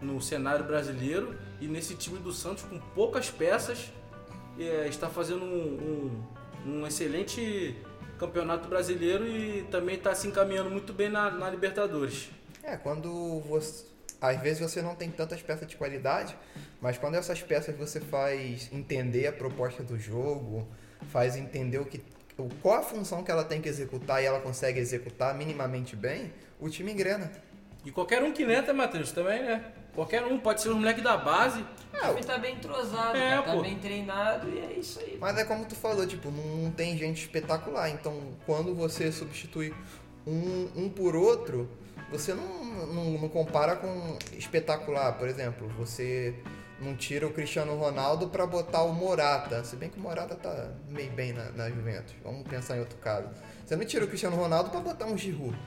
Speaker 2: no cenário brasileiro. E nesse time do Santos, com poucas peças, é, está fazendo um, um- um excelente campeonato brasileiro e também está se encaminhando muito bem na, na Libertadores.
Speaker 1: É, quando você. Às vezes você não tem tantas peças de qualidade, mas quando essas peças você faz entender a proposta do jogo, faz entender o que. Qual a função que ela tem que executar e ela consegue executar minimamente bem, o time engrena.
Speaker 2: E qualquer um que entra, Matheus, também, né? Qualquer um, pode ser um moleque da base.
Speaker 1: É,
Speaker 3: O time tá bem entrosado,
Speaker 2: É,
Speaker 3: tá
Speaker 2: pô.
Speaker 3: bem treinado e é isso aí.
Speaker 1: Mas é como tu falou, tipo, não tem gente espetacular. Então, quando você substitui um, um por outro, você não, não, não compara com espetacular. Por exemplo, você não tira o Cristiano Ronaldo pra botar o Morata. Se bem que o Morata tá meio bem na, na Juventus. Vamos pensar em outro caso. Você não tira o Cristiano Ronaldo pra botar um Giroud.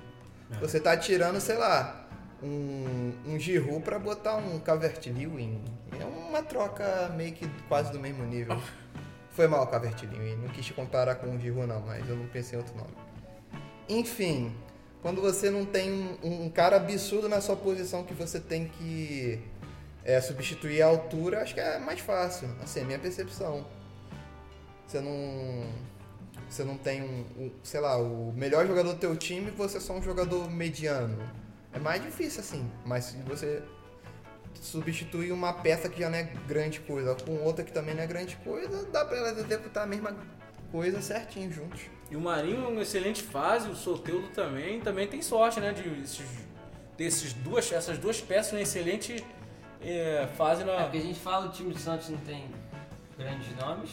Speaker 1: Você tá tirando, sei lá, um, um Giroud pra botar um Calvert-Lewin. É uma troca meio que quase do mesmo nível. Foi mal o Calvert-Lewin, não quis te comparar com o Giroud não, mas eu não pensei em outro nome. Enfim, quando você não tem um, um cara absurdo na sua posição que você tem que é, substituir a altura, acho que é mais fácil. Assim, é minha percepção. Você não. Você não tem um, um, sei lá, o melhor jogador do teu time, você é só um jogador mediano. É mais difícil assim, mas se você substituir uma peça que já não é grande coisa com outra que também não é grande coisa, dá pra elas executar a mesma coisa certinho juntos.
Speaker 2: E o Marinho é uma excelente fase, o Soteudo também. Também tem sorte, né? De esses, desses duas, essas duas peças uma excelente é, fase
Speaker 3: É
Speaker 2: na.
Speaker 3: porque a gente fala o time do Santos não tem grandes nomes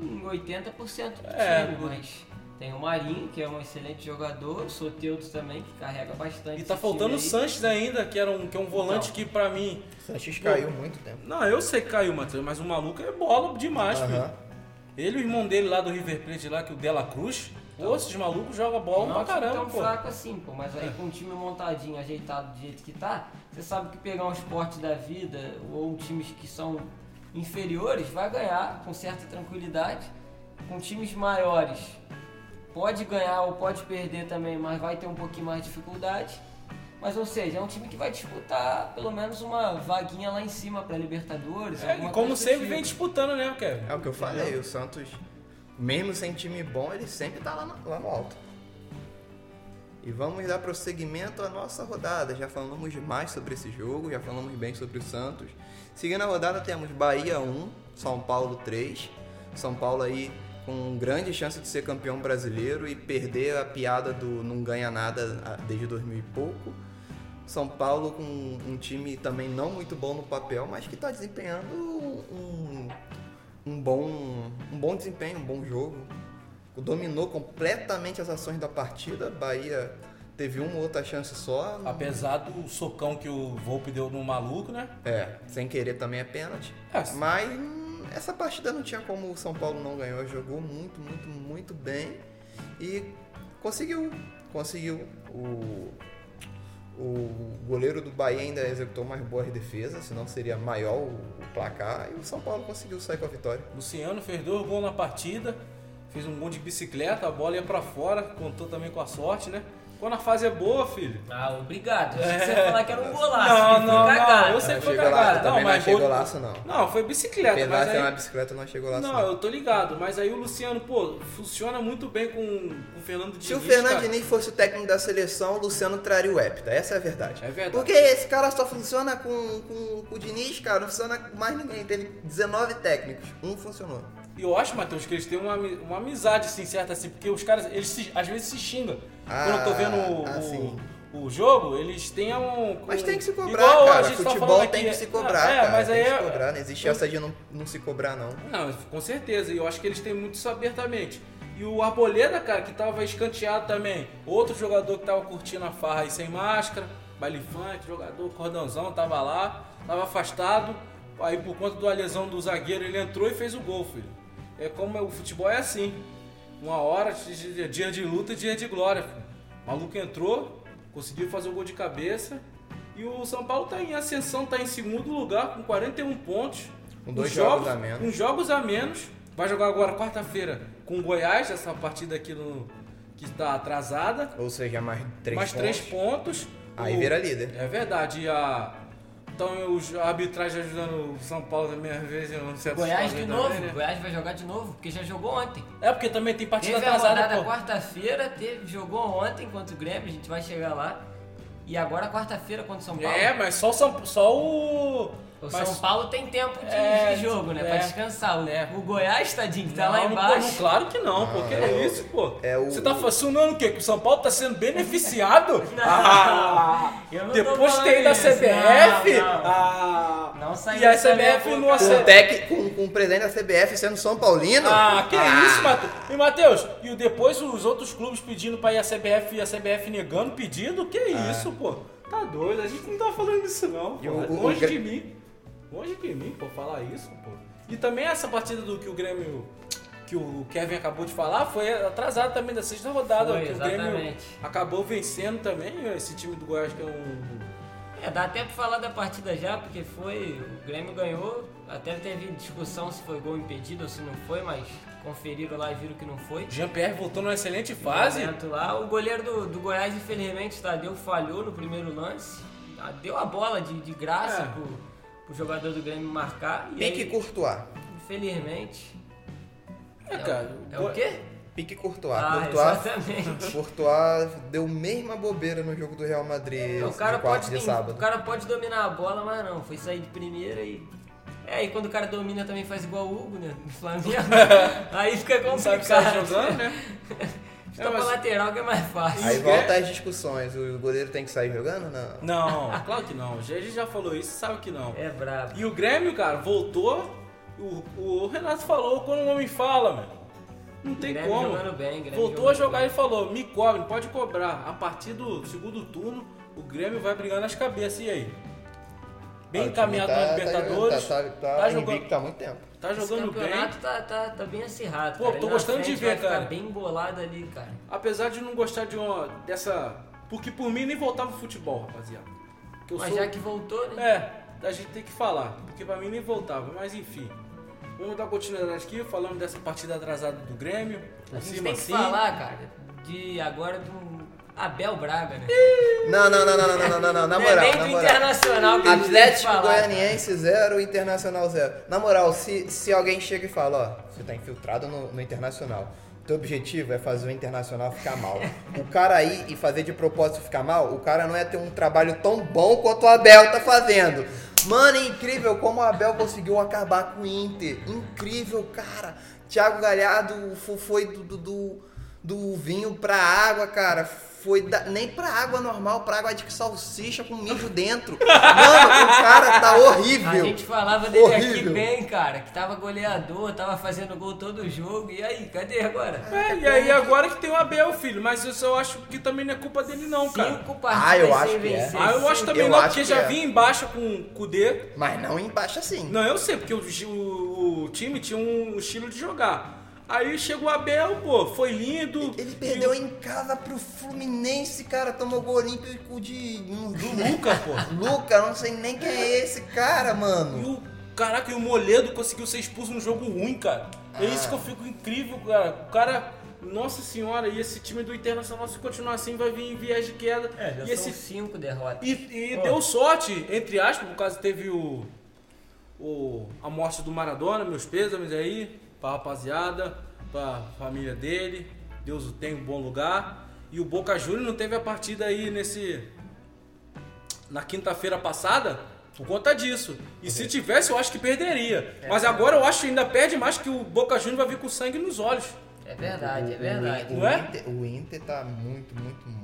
Speaker 3: em 80% do
Speaker 2: É,
Speaker 3: time, mas tem o Marinho, que é um excelente jogador, o Soteudo também, que carrega bastante.
Speaker 2: E tá faltando o. Sanches ainda, que, era um, que é um volante
Speaker 3: Então.
Speaker 2: que pra mim.
Speaker 1: O Sanches caiu muito tempo.
Speaker 2: Não, eu sei que caiu, Matheus, mas o maluco é bola demais.
Speaker 1: Aham.
Speaker 2: Ele e o irmão dele lá do River Plate lá, que é o Dela Cruz. Pô, esses malucos jogam bola
Speaker 3: Não é
Speaker 2: pra
Speaker 3: um
Speaker 2: caramba,
Speaker 3: tão
Speaker 2: pô.
Speaker 3: fraco assim, pô. Mas aí com um time montadinho, ajeitado do jeito que tá, você sabe que pegar um esporte da vida ou times que são inferiores vai ganhar com certa tranquilidade. Com times maiores pode ganhar ou pode perder também, mas vai ter um pouquinho mais de dificuldade. Mas ou seja, é um time que vai disputar pelo menos uma vaguinha lá em cima pra Libertadores.
Speaker 2: É, e como sempre
Speaker 3: tipo.
Speaker 2: vem disputando, né, Kevin?
Speaker 1: É o que eu falei, o Santos, mesmo sem time bom, ele sempre tá lá no, lá no alto. E vamos dar prosseguimento à nossa rodada. Já falamos mais sobre esse jogo, já falamos bem sobre o Santos. Seguindo a rodada, temos Bahia 1, São Paulo 3. São Paulo aí com grande chance de ser campeão brasileiro e perder a piada do não ganha nada ah, desde 2000 e pouco. São Paulo com um time também não muito bom no papel, mas que está desempenhando um, um, bom, um bom desempenho, um bom jogo. Dominou completamente as ações da partida. Bahia teve uma ou outra chance só.
Speaker 2: Apesar do socão que o Volpe deu no maluco, né?
Speaker 1: É, sem querer também é pênalti.
Speaker 2: É,
Speaker 1: Mas essa partida não tinha como o São Paulo não ganhou. Jogou muito, muito, muito bem. E conseguiu. Conseguiu. O, o goleiro do Bahia ainda executou mais boas defesas, senão seria maior o, placar. E o São Paulo conseguiu sair com a vitória.
Speaker 2: Luciano fez dois gols na partida, fez um gol de bicicleta, a bola ia pra fora, contou também com a sorte, né? Quando a fase é boa, filho.
Speaker 3: Ah, obrigado. Achei que Você ia falar que era um golaço.
Speaker 2: Não, não,
Speaker 3: cagado.
Speaker 2: não, eu sei que foi
Speaker 1: Achei também
Speaker 2: Não,
Speaker 1: não
Speaker 2: mas
Speaker 1: achei
Speaker 2: gol-
Speaker 1: golaço, não.
Speaker 2: Não, foi bicicleta,
Speaker 1: Apesar
Speaker 2: mas
Speaker 1: de ser uma bicicleta, eu não achei golaço.
Speaker 2: Não,
Speaker 1: não.
Speaker 2: eu tô ligado, mas aí o Luciano, pô, funciona muito bem com, com o Fernando Diniz.
Speaker 1: Se o Fernando
Speaker 2: cara.
Speaker 1: Diniz fosse o técnico da seleção, o Luciano traria o Hepta. Essa é a verdade.
Speaker 2: É verdade.
Speaker 1: Porque esse cara só funciona com, com, com o Diniz, cara. Não funciona com mais ninguém. Teve 19 técnicos. Um funcionou.
Speaker 2: E eu acho, Matheus, que eles têm uma, uma amizade, assim, certa, assim, porque os caras, eles se- às vezes se xingam.
Speaker 1: Ah,
Speaker 2: Quando eu tô vendo o,
Speaker 1: ah,
Speaker 2: o- o jogo, eles têm um...
Speaker 1: Mas tem que se cobrar,
Speaker 2: igual a
Speaker 1: cara.
Speaker 2: gente tá
Speaker 1: Futebol
Speaker 2: falando
Speaker 1: tem
Speaker 2: aqui.
Speaker 1: que se cobrar,
Speaker 2: é,
Speaker 1: cara.
Speaker 2: mas aí
Speaker 1: tem que se
Speaker 2: é-
Speaker 1: cobrar. Não existe essa de não, não se cobrar, não.
Speaker 2: Não, com certeza. E eu acho que eles têm muito isso abertamente. E o Arboleda, cara, que tava escanteado também. Outro jogador que tava curtindo a farra aí sem máscara, baile funk, jogador cordãozão, tava lá, tava afastado. Aí por conta da lesão do zagueiro, ele entrou e fez o gol, filho. É como é- o futebol é assim. Uma hora, dia de luta e dia de glória, filho. O maluco entrou, conseguiu fazer o gol de cabeça. E o São Paulo tá em ascensão, tá em segundo lugar com 41 pontos.
Speaker 1: Com dois
Speaker 2: Os
Speaker 1: jogos a menos.
Speaker 2: Com jogos a menos. Vai jogar agora quarta-feira com o Goiás, essa partida aqui no, que está atrasada.
Speaker 1: Ou seja, mais três
Speaker 2: mais
Speaker 1: pontos.
Speaker 2: três pontos.
Speaker 1: Aí
Speaker 2: O-
Speaker 1: vira líder.
Speaker 2: É verdade. E a, então os, a arbitragem ajudando o São Paulo também, às vezes, eu não sei
Speaker 3: Goiás de
Speaker 2: também,
Speaker 3: novo.
Speaker 2: né?
Speaker 3: Goiás vai jogar de novo, porque já jogou ontem.
Speaker 2: É porque também tem partida
Speaker 3: Teve a
Speaker 2: atrasada.
Speaker 3: rodada
Speaker 2: pô.
Speaker 3: quarta-feira, teve- jogou ontem contra o Grêmio, a gente vai chegar lá. E agora quarta-feira contra o São Paulo.
Speaker 2: É, mas só o São só o.
Speaker 3: O
Speaker 2: mas-
Speaker 3: São Paulo tem tempo de,
Speaker 2: É,
Speaker 3: de jogo, né?
Speaker 2: é.
Speaker 3: Pra descansar. O,
Speaker 2: É.
Speaker 3: o Goiás, tadinho, que tá
Speaker 2: Não,
Speaker 3: lá embaixo.
Speaker 2: pô, não, claro que não, pô. Que é isso, pô?
Speaker 1: é o-
Speaker 2: Você tá fascinando o quê? Que o São Paulo tá sendo beneficiado? Ah,
Speaker 3: Eu não
Speaker 2: depois tem da
Speaker 3: isso,
Speaker 2: CBF.
Speaker 3: não, não.
Speaker 2: Ah,
Speaker 3: Não saiu
Speaker 2: e a CBF não
Speaker 3: boca.
Speaker 1: Com o,
Speaker 2: aceita.
Speaker 1: tec, com, com o presidente da CBF sendo São Paulino?
Speaker 2: Ah, que isso, Matheus? E Matheus, e depois os outros clubes pedindo pra ir a CBF e a CBF negando pedido? Que isso, pô? Tá doido, a gente não tá falando disso não, pô.
Speaker 1: o- o-
Speaker 2: Longe
Speaker 1: o
Speaker 2: de mim. Longe de mim, pô, falar isso, pô. E também essa partida do que o Grêmio. Que o Kevin acabou de falar foi atrasada também da sexta rodada.
Speaker 3: Foi,
Speaker 2: que o Grêmio acabou vencendo também esse time do Goiás, que é um.
Speaker 3: É, dá até pra falar da partida já, porque foi. O Grêmio ganhou. Até teve discussão se foi gol impedido ou se não foi, mas conferiram lá e viram que não foi.
Speaker 2: Jean-Pierre voltou numa excelente fase.
Speaker 3: Lá. O goleiro do, do Goiás, infelizmente, Tadeu falhou no primeiro lance. Deu a bola de, de graça
Speaker 2: É.
Speaker 3: pro, pro jogador do Grêmio marcar. E
Speaker 1: Pique
Speaker 3: aí,
Speaker 1: Courtois.
Speaker 3: infelizmente.
Speaker 2: É, cara.
Speaker 3: É o quê?
Speaker 1: Pique Courtois.
Speaker 3: Ah,
Speaker 1: Courtois,
Speaker 3: exatamente.
Speaker 1: Courtois deu mesma bobeira no jogo do Real Madrid
Speaker 3: O cara, pode,
Speaker 1: de sábado.
Speaker 3: o cara pode dominar a bola, mas não. Foi sair de primeira e. É, e quando o cara domina também faz igual o Hugo, né? No Flamengo. Aí fica
Speaker 2: Não sabe sair
Speaker 3: complicado.
Speaker 2: jogando, né?
Speaker 3: Fica
Speaker 2: É,
Speaker 3: pra lateral que é mais fácil.
Speaker 1: Aí volta as discussões. O goleiro tem que sair jogando? Não.
Speaker 2: Não, claro que não. A gente já falou isso, sabe que não.
Speaker 3: É brabo.
Speaker 2: E o Grêmio, cara, voltou. O, o Renato falou quando o homem fala, mano. Não tem
Speaker 3: Grêmio
Speaker 2: como.
Speaker 3: jogando bem, Grêmio
Speaker 2: voltou a jogar
Speaker 3: bem.
Speaker 2: e falou: me cobre, pode cobrar. A partir do segundo turno, o Grêmio vai brigar nas cabeças. E aí? Bem
Speaker 1: Ah, o time
Speaker 2: encaminhado
Speaker 1: tá-
Speaker 2: na
Speaker 1: tá
Speaker 2: Libertadores.
Speaker 1: Tá, tá, tá,
Speaker 2: tá jogando,
Speaker 1: invicto há muito tempo.
Speaker 2: tá
Speaker 3: Esse
Speaker 2: jogando bem.
Speaker 3: campeonato tá, tá, tá bem acirrado.
Speaker 2: Pô,
Speaker 3: cara.
Speaker 2: tô
Speaker 3: Ele
Speaker 2: gostando de ver, cara.
Speaker 3: bem embolado ali, cara.
Speaker 2: Apesar de não gostar de uma dessa. Porque por mim nem voltava o futebol, rapaziada. Que eu
Speaker 3: Mas
Speaker 2: sou-
Speaker 3: já que voltou, né?
Speaker 2: É, a gente tem que falar, porque pra mim nem voltava, mas enfim. Vamos dar continuidade aqui, falando dessa partida atrasada do Grêmio.
Speaker 3: A
Speaker 2: Por
Speaker 3: gente
Speaker 2: cima
Speaker 3: tem que
Speaker 2: assim.
Speaker 3: falar, cara, de agora do Abel Braga, né?
Speaker 1: Não, não, não, não, não, não, não, não, na
Speaker 3: Não
Speaker 1: moral,
Speaker 3: é do
Speaker 1: moral.
Speaker 3: Internacional que
Speaker 1: Atlético Goianiense 0, Internacional 0. Na moral, se, se alguém chega e fala, ó, você tá infiltrado no, no Internacional. Teu objetivo é fazer o Internacional ficar mal. O cara ir e fazer de propósito ficar mal, o cara não é ter um trabalho tão bom quanto o Abel tá fazendo. Mano, é incrível como o Abel conseguiu acabar com o Inter. Incrível, cara. Thiago Galhardo fo- foi do, do, do, do vinho pra água, cara. Foi da- nem pra água normal, pra água de salsicha com mijo dentro. Mano, o cara tá
Speaker 3: A
Speaker 1: horrível.
Speaker 3: gente falava dele aqui
Speaker 1: Horrível.
Speaker 3: bem, cara, que tava goleador, tava fazendo gol todo jogo. E aí, cadê agora?
Speaker 2: É, e aí agora que tem o Abel, filho, mas eu acho que também não é culpa dele não, cara.
Speaker 3: Cinco partidas
Speaker 1: Ah, eu acho
Speaker 3: sem
Speaker 1: que é.
Speaker 3: vencer.
Speaker 2: Ah, eu acho também
Speaker 1: Eu
Speaker 2: não,
Speaker 1: acho
Speaker 2: porque
Speaker 1: que
Speaker 2: já
Speaker 1: é.
Speaker 2: vinha embaixo com o Kudê.
Speaker 1: Mas não embaixo assim.
Speaker 2: Não, eu sei, porque o, o- o time tinha um estilo de jogar. Aí chegou o Abel, pô, foi lindo.
Speaker 1: Ele
Speaker 2: E
Speaker 1: perdeu
Speaker 2: o-
Speaker 1: em casa pro Fluminense, cara. Tomou gol olímpico de.
Speaker 2: do Luca, pô.
Speaker 1: Luca, não sei nem quem é esse cara,
Speaker 2: E
Speaker 1: mano.
Speaker 2: o, caraca, e o Moledo conseguiu ser expulso num jogo ruim, cara. É isso
Speaker 1: Ah.
Speaker 2: que eu fico incrível, cara. O cara, nossa senhora, e esse time do Internacional, se continuar assim, vai vir em viés de queda.
Speaker 3: É, já
Speaker 2: e
Speaker 3: são
Speaker 2: esse,
Speaker 3: cinco derrotas.
Speaker 2: e, e deu sorte, entre aspas, por causa teve o, o a morte do Maradona, meus pêsames aí, pra rapaziada, pra família dele. Deus o tem em bom lugar. E o Boca Juniors não teve a partida aí nesse na quinta-feira passada por conta disso. E se tivesse, eu acho que perderia. Mas agora eu acho que ainda perde mais que o Boca Juniors vai vir com sangue nos olhos.
Speaker 3: É verdade, é verdade.
Speaker 1: O,
Speaker 2: Não é?
Speaker 1: Inter, o Inter tá muito, muito, muito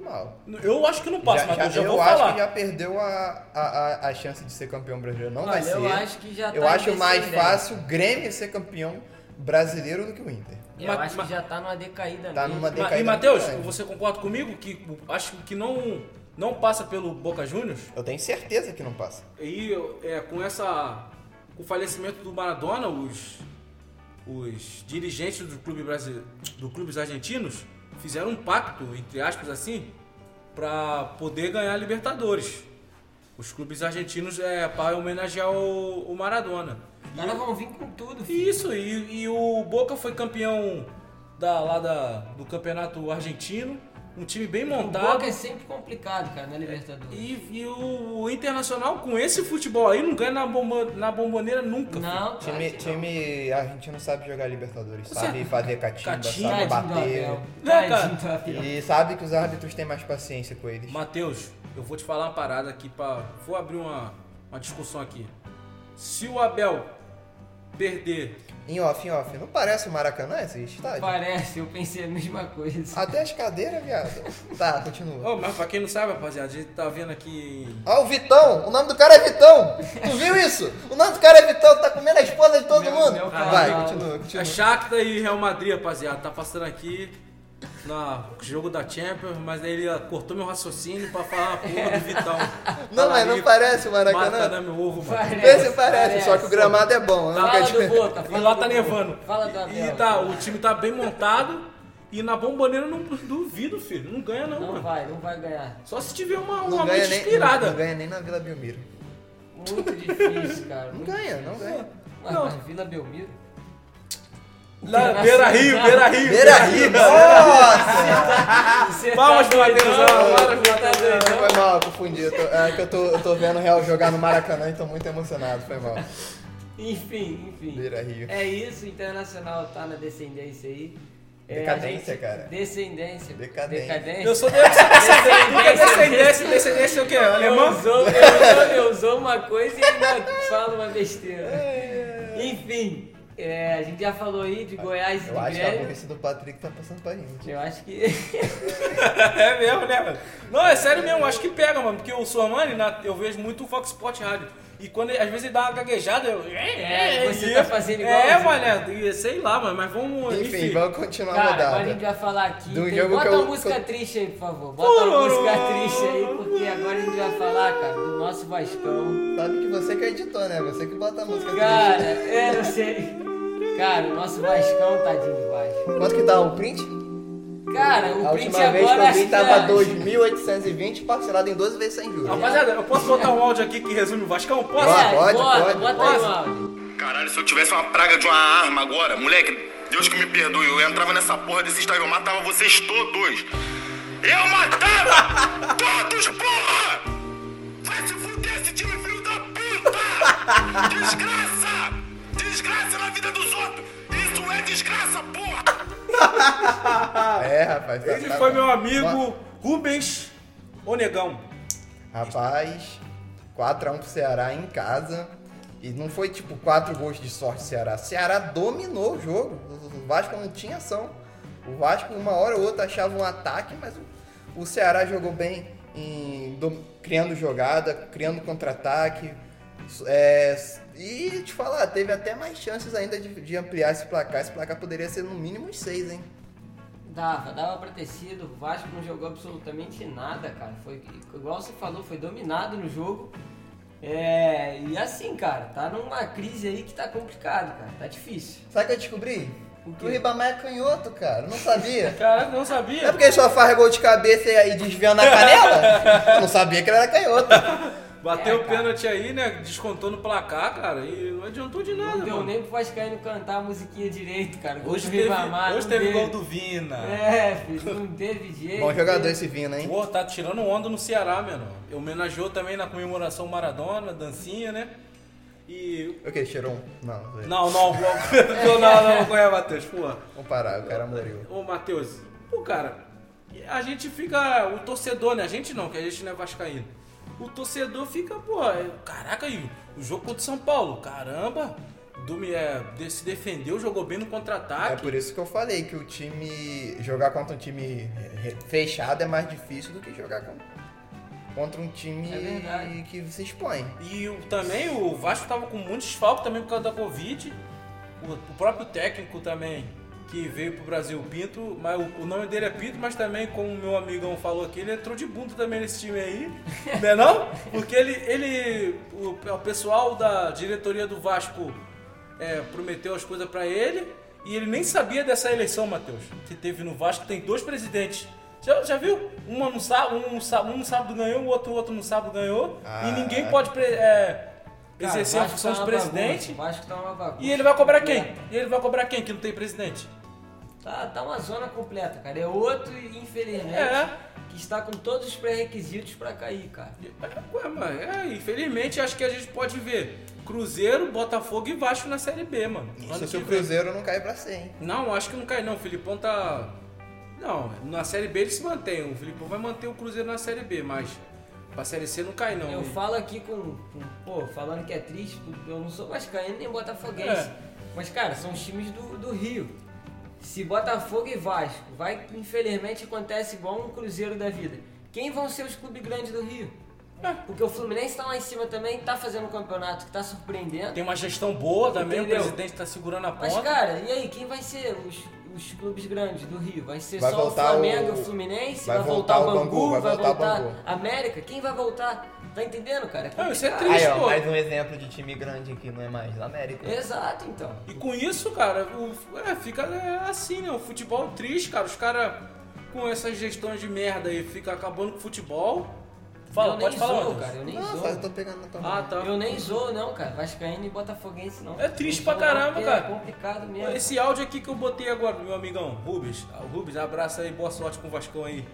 Speaker 1: mal.
Speaker 2: Eu acho que não passa,
Speaker 1: Já-
Speaker 2: mas eu já
Speaker 1: eu
Speaker 2: vou
Speaker 1: acho
Speaker 2: falar.
Speaker 1: que já perdeu a, a, a, a chance de ser campeão brasileiro. Não vai
Speaker 3: Olha,
Speaker 1: ser.
Speaker 3: eu acho que já
Speaker 1: Eu
Speaker 3: tá
Speaker 1: acho mais fácil o Grêmio ser campeão brasileiro do que o Inter.
Speaker 3: Eu
Speaker 2: Mas-
Speaker 3: acho
Speaker 2: mas-
Speaker 3: que já tá numa decaída
Speaker 1: Tá
Speaker 3: mesmo.
Speaker 1: numa
Speaker 2: Ma-
Speaker 1: decaída
Speaker 2: E Matheus,
Speaker 1: muito
Speaker 2: você concorda comigo que acho que não, não passa pelo Boca Juniors?
Speaker 1: Eu tenho certeza que não passa.
Speaker 2: E é, com essa com o falecimento do Maradona, os, os dirigentes do clube brasileiro, do clubes argentinos fizeram um pacto, entre aspas assim, para poder ganhar a Libertadores. Os clubes argentinos é para homenagear o, o Maradona. E o-
Speaker 3: vão vir com tudo, filho.
Speaker 2: isso, e, e o Boca foi campeão da, lá da, do campeonato argentino. Um time bem
Speaker 3: O
Speaker 2: montado.
Speaker 3: Boca é sempre complicado, cara, na Libertadores.
Speaker 2: E, e o, o Internacional, com esse futebol aí, não ganha na, bomba, na bomboneira nunca.
Speaker 3: Não,
Speaker 1: Time,
Speaker 3: não.
Speaker 1: time argentino sabe jogar Libertadores,
Speaker 2: Você-
Speaker 1: sabe fazer catimba,
Speaker 2: Catimba.
Speaker 1: sabe bater.
Speaker 2: Né,
Speaker 3: Abel.
Speaker 1: E sabe que os árbitros têm mais paciência com eles.
Speaker 2: Matheus, eu vou te falar uma parada aqui para Vou abrir uma, uma discussão aqui. Se o Abel perder.
Speaker 1: Em off, em off. Não parece o Maracanã esse estádio?
Speaker 3: Parece, eu pensei a mesma coisa.
Speaker 1: Até as cadeiras, viado. Tá, continua.
Speaker 2: Oh, mas pra quem não sabe, rapaziada, a gente tá vendo aqui.
Speaker 1: Ó, o Vitão! O nome do cara é Vitão! Tu viu isso? O nome do cara é Vitão, tá comendo a esposa de todo
Speaker 3: Meu-
Speaker 1: mundo!
Speaker 3: meu
Speaker 1: Vai,
Speaker 3: canal.
Speaker 1: continua,
Speaker 2: A
Speaker 1: continua.
Speaker 2: Shakhtar e Real Madrid, rapaziada, tá passando aqui no jogo da Champions, mas aí ele cortou meu raciocínio pra falar a porra do Vitão.
Speaker 1: Não, mas não parece o
Speaker 2: Mata
Speaker 1: Maracanã.
Speaker 2: meu ovo, mano.
Speaker 3: Parece,
Speaker 1: Esse parece, só que o
Speaker 3: parece.
Speaker 1: gramado é bom. Não
Speaker 3: Fala do
Speaker 1: dizer-
Speaker 3: Boca,
Speaker 2: E
Speaker 3: fala
Speaker 2: lá tá nevando.
Speaker 3: Fala do Abel.
Speaker 2: E tá, o time tá bem montado. E na bomboneira eu não duvido, filho. Não ganha não,
Speaker 3: Não
Speaker 2: mano.
Speaker 3: vai, não vai ganhar.
Speaker 2: Só se tiver uma, uma mente
Speaker 1: nem,
Speaker 2: inspirada.
Speaker 1: não, não ganha nem na Vila Belmiro.
Speaker 3: Muito difícil, cara.
Speaker 1: Não ganha,
Speaker 3: difícil.
Speaker 1: não ganha.
Speaker 3: Mas,
Speaker 2: Não.
Speaker 3: mas Vila Belmiro?
Speaker 2: Lá, Beira Rio, Beira Rio.
Speaker 1: Beira Rio! Nossa!
Speaker 2: Palmas pro Matheusão, palmas pro
Speaker 3: tá
Speaker 2: Matheusão.
Speaker 3: doidão.
Speaker 1: Foi mal, eu confundi. Eu tô, é que eu tô, eu tô vendo o Real jogar no Maracanã e tô muito emocionado. Foi mal.
Speaker 3: Enfim, enfim.
Speaker 1: Beira Rio.
Speaker 3: É isso, o Internacional tá na descendência aí. É,
Speaker 1: Decadência,
Speaker 3: a gente-
Speaker 1: cara.
Speaker 3: Descendência.
Speaker 1: Decadência.
Speaker 3: Decadência.
Speaker 2: Eu sou de descendência, descendência é o quê?
Speaker 3: Eu
Speaker 2: Alemão?
Speaker 3: usou, eu, usou, eu usou uma coisa e ainda falo uma besteira. Enfim, é, a gente já falou aí de Goiás e
Speaker 1: Eu
Speaker 3: de
Speaker 1: acho que a
Speaker 3: Grêmio.
Speaker 1: burrice do Patrick tá passando pra gente.
Speaker 3: Eu acho que.
Speaker 2: É mesmo, né, mano? Não, é sério mesmo, acho que pega, mano. Porque o Sormani, na- eu vejo muito o Fox Sport Rádio. E quando às vezes ele dá uma gaguejada, eu.
Speaker 3: É, você
Speaker 2: e-
Speaker 3: tá fazendo
Speaker 2: É,
Speaker 3: igualzinho.
Speaker 2: mano, e sei lá, mano, mas vamos.
Speaker 1: Enfim, vamos continuar a
Speaker 3: Cara, agora a gente
Speaker 1: rodada.
Speaker 3: vai falar aqui.
Speaker 1: Do
Speaker 3: tem-
Speaker 1: jogo
Speaker 3: bota
Speaker 1: eu-
Speaker 3: uma música
Speaker 1: eu-
Speaker 3: triste aí, por favor. Bota uma música triste aí, porque agora a gente vai falar, cara, do nosso Vascão.
Speaker 1: Sabe que você que editou, né? Você que bota a música
Speaker 3: Cara,
Speaker 1: triste.
Speaker 3: é, eu sei. Cara, o nosso Vascão, tadinho do Vasco.
Speaker 1: Quanto que tá o print?
Speaker 3: Cara, o
Speaker 1: A
Speaker 3: print
Speaker 1: última vez que eu vi
Speaker 3: acho
Speaker 1: tava
Speaker 3: é-
Speaker 1: 2.820 parcelado em 12 vezes sem juros.
Speaker 2: Rapaziada, eu posso botar um áudio aqui que resume o Vascão? Posso?
Speaker 1: Pode,
Speaker 3: É,
Speaker 1: pode,
Speaker 3: bota,
Speaker 1: pode,
Speaker 3: bota
Speaker 2: pode.
Speaker 3: aí o áudio.
Speaker 4: Caralho, se eu tivesse uma praga de uma arma agora, moleque, Deus que me perdoe, eu entrava nessa porra desse estádio, eu matava vocês todos. Eu matava
Speaker 1: rapaz. tá-
Speaker 2: Esse
Speaker 1: tá-
Speaker 2: foi meu amigo Rubens Onegão.
Speaker 1: Rapaz, 4x1 pro Ceará em casa. E não foi tipo 4 gols de sorte do Ceará. Ceará dominou o jogo. O Vasco não tinha ação. O Vasco, uma hora ou outra, achava um ataque, mas o, o Ceará jogou bem em dom- criando jogada, criando contra-ataque. É, e te falar, teve até mais chances ainda de, de ampliar esse placar. Esse placar poderia ser no mínimo 6, hein?
Speaker 3: Dava, dava pra ter sido. O Vasco não jogou absolutamente nada, cara. Foi igual você falou, foi dominado no jogo. É, e assim, cara, tá numa crise aí que tá complicado, cara. Tá difícil.
Speaker 1: Sabe o que eu descobri?
Speaker 3: O
Speaker 1: Que o Ribamar é canhoto, cara. Não sabia.
Speaker 2: Cara, não
Speaker 1: É
Speaker 2: sabia.
Speaker 1: porque ele só faz gol de cabeça e desviando na canela? Não sabia que ele era canhoto.
Speaker 2: Bateu
Speaker 3: É,
Speaker 2: o pênalti aí, né? Descontou no placar, cara. E não adiantou de nada,
Speaker 3: Não deu
Speaker 2: mano.
Speaker 3: nem pro Vascaíno cantar a musiquinha direito, cara.
Speaker 2: Hoje teve,
Speaker 3: Ribamar,
Speaker 2: hoje
Speaker 3: não
Speaker 2: teve gol do Vina.
Speaker 3: É, filho, não teve jeito.
Speaker 1: Bom jogador esse Vina, hein?
Speaker 2: Pô, tá tirando onda no Ceará, mano. Homenageou também na comemoração Maradona, dancinha, né? E.
Speaker 1: O que? Tirou um? Não.
Speaker 2: Não, não, não, não, não, qual é, Matheus? Pô.
Speaker 1: Vamos parar, o cara morreu.
Speaker 2: Ô, Matheus, pô, cara, a gente fica. O torcedor, né? A gente não, que a gente não é Vascaíno. O torcedor fica, pô, é, caraca, aí, o jogo contra o São Paulo, caramba, do, é, de- se defendeu, jogou bem no
Speaker 1: É
Speaker 2: contra-ataque.
Speaker 1: por isso que eu falei que o time. Jogar contra um time fechado é mais difícil do que jogar contra um time
Speaker 3: É
Speaker 1: que se expõe.
Speaker 2: E o- também o Vasco tava com muitos desfalques também por causa da Covid. O, o próprio técnico também que veio pro Brasil, Pinto, mas o, o nome dele é Pinto, mas também, como o meu amigão falou aqui, ele entrou de bunda também nesse time aí, não é não? Porque ele, ele o, o pessoal da diretoria do Vasco é, prometeu as coisas pra ele e ele nem sabia dessa eleição, Matheus, que teve no Vasco, tem dois presidentes. Já, já viu? Uma no sábado, um, no sá- um no sábado ganhou, o outro, outro no sábado ganhou.
Speaker 1: Ah.
Speaker 2: E ninguém pode pre- é, exercer a função
Speaker 3: tá
Speaker 2: de presidente.
Speaker 3: bagunça, tá uma bagunça.
Speaker 2: E ele vai cobrar quem?
Speaker 3: completa.
Speaker 2: E ele vai cobrar quem que não tem presidente?
Speaker 3: Tá, tá uma zona completa, cara. É outro, infelizmente,
Speaker 2: É.
Speaker 3: que está com todos os pré-requisitos pra cair, cara.
Speaker 2: É, Ué, mano, é, infelizmente acho que a gente pode ver Cruzeiro, Botafogo e Vasco na Série B, mano. Ano
Speaker 1: Isso se o
Speaker 2: vem.
Speaker 1: Cruzeiro não cair pra 100.
Speaker 2: Não, acho que não cai não. O Filipão tá. Não, na Série B ele se mantém. O Filipão vai manter o Cruzeiro na Série B, mas pra Série C não cai não.
Speaker 3: Eu falo aqui com, com- Pô, falando que é triste, eu não sou vascaíno nem botafoguense.
Speaker 2: É.
Speaker 3: Mas, cara, são os times do, do Rio. Se Botafogo e Vasco, vai, infelizmente, acontece igual um Cruzeiro da vida. Quem vão ser os clubes grandes do Rio?
Speaker 2: É.
Speaker 3: Porque o Fluminense tá lá em cima também, tá fazendo um campeonato que tá surpreendendo.
Speaker 2: Tem uma gestão boa também,
Speaker 3: Entendeu?
Speaker 2: o presidente tá segurando a
Speaker 3: Mas,
Speaker 2: ponta.
Speaker 3: cara, e aí, quem vai ser os, os clubes grandes do Rio? Vai ser
Speaker 1: Vai
Speaker 3: só o Flamengo e
Speaker 1: o-
Speaker 3: Fluminense?
Speaker 1: vai
Speaker 3: Vai,
Speaker 1: voltar
Speaker 3: voltar,
Speaker 1: o
Speaker 3: Bangu?
Speaker 1: Bangu, vai
Speaker 3: vai
Speaker 1: voltar o
Speaker 3: voltar
Speaker 1: Bangu.
Speaker 3: a América? Quem vai voltar? Tá entendendo, cara?
Speaker 2: Não, isso é triste.
Speaker 5: Aí, ó,
Speaker 2: pô.
Speaker 5: mais um exemplo de time grande que não é mais da América.
Speaker 3: Exato, então.
Speaker 2: E com isso, cara, o, é, fica é, assim, né? O futebol triste, cara. Os caras com essas gestões de merda aí ficam acabando com o futebol. Fala,
Speaker 3: eu
Speaker 2: pode
Speaker 3: nem
Speaker 2: falar,
Speaker 3: zoo, cara. Eu nem
Speaker 1: Nossa,
Speaker 3: zoo.
Speaker 1: eu tô pegando na tua
Speaker 2: Ah,
Speaker 1: mão.
Speaker 2: tá.
Speaker 3: Eu nem zoo, não, cara. Vascaíno e Botafoguense, não.
Speaker 2: É triste
Speaker 3: Não
Speaker 2: pra
Speaker 3: não,
Speaker 2: caramba,
Speaker 3: porque
Speaker 2: cara.
Speaker 3: É complicado mesmo.
Speaker 2: Esse áudio aqui que eu botei agora meu amigão, Rubens. Ah, O Rubens, abraço aí, boa sorte com o Vascão aí.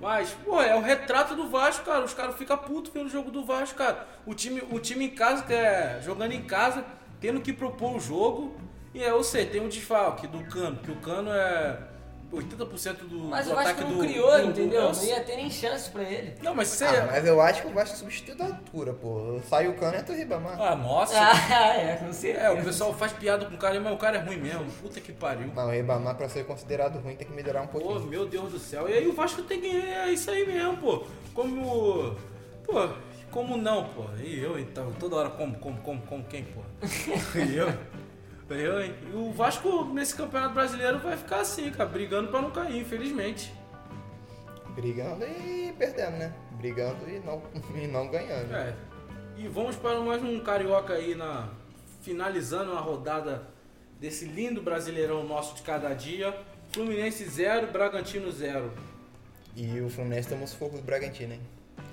Speaker 2: Mas, pô, é o retrato do Vasco, cara. Os caras ficam putos pelo jogo do Vasco, cara. O time, o time em casa, que é, jogando em casa, tendo que propor o jogo. E é, eu sei, tem um desfalque do Cano, que o Cano é 80% do,
Speaker 3: Mas
Speaker 2: do
Speaker 3: o Vasco
Speaker 2: ataque
Speaker 3: não
Speaker 2: do.
Speaker 3: criou,
Speaker 2: do-
Speaker 3: entendeu?
Speaker 2: eu
Speaker 3: Não
Speaker 2: sei.
Speaker 3: ia ter nem chance pra ele.
Speaker 2: Não, mas você.
Speaker 1: Ah, mas eu acho que o Vasco substitui da altura, pô. Sai o cano e entra o Ribamar.
Speaker 2: Ah, nossa.
Speaker 3: Ah, é, com certeza.
Speaker 2: É, o pessoal faz piada com o cara, mas o cara é ruim mesmo. Puta que pariu.
Speaker 1: Não, o Ribamar pra ser considerado ruim tem que melhorar um
Speaker 2: Pô,
Speaker 1: pouquinho.
Speaker 2: meu Deus do céu. E aí o Vasco tem que. É isso aí mesmo, pô. Como. Pô, como não, pô? E eu, então, toda hora como, como, como, como quem, pô? E eu? E o Vasco nesse campeonato brasileiro vai ficar assim, cara, brigando pra não cair, infelizmente.
Speaker 1: Brigando e perdendo, né? Brigando e não, e não ganhando.
Speaker 2: É. E vamos para mais um carioca aí na. Finalizando a rodada desse lindo brasileirão nosso de cada dia. Fluminense 0, Bragantino 0.
Speaker 1: E o Fluminense tomou os fogo do Bragantino, hein?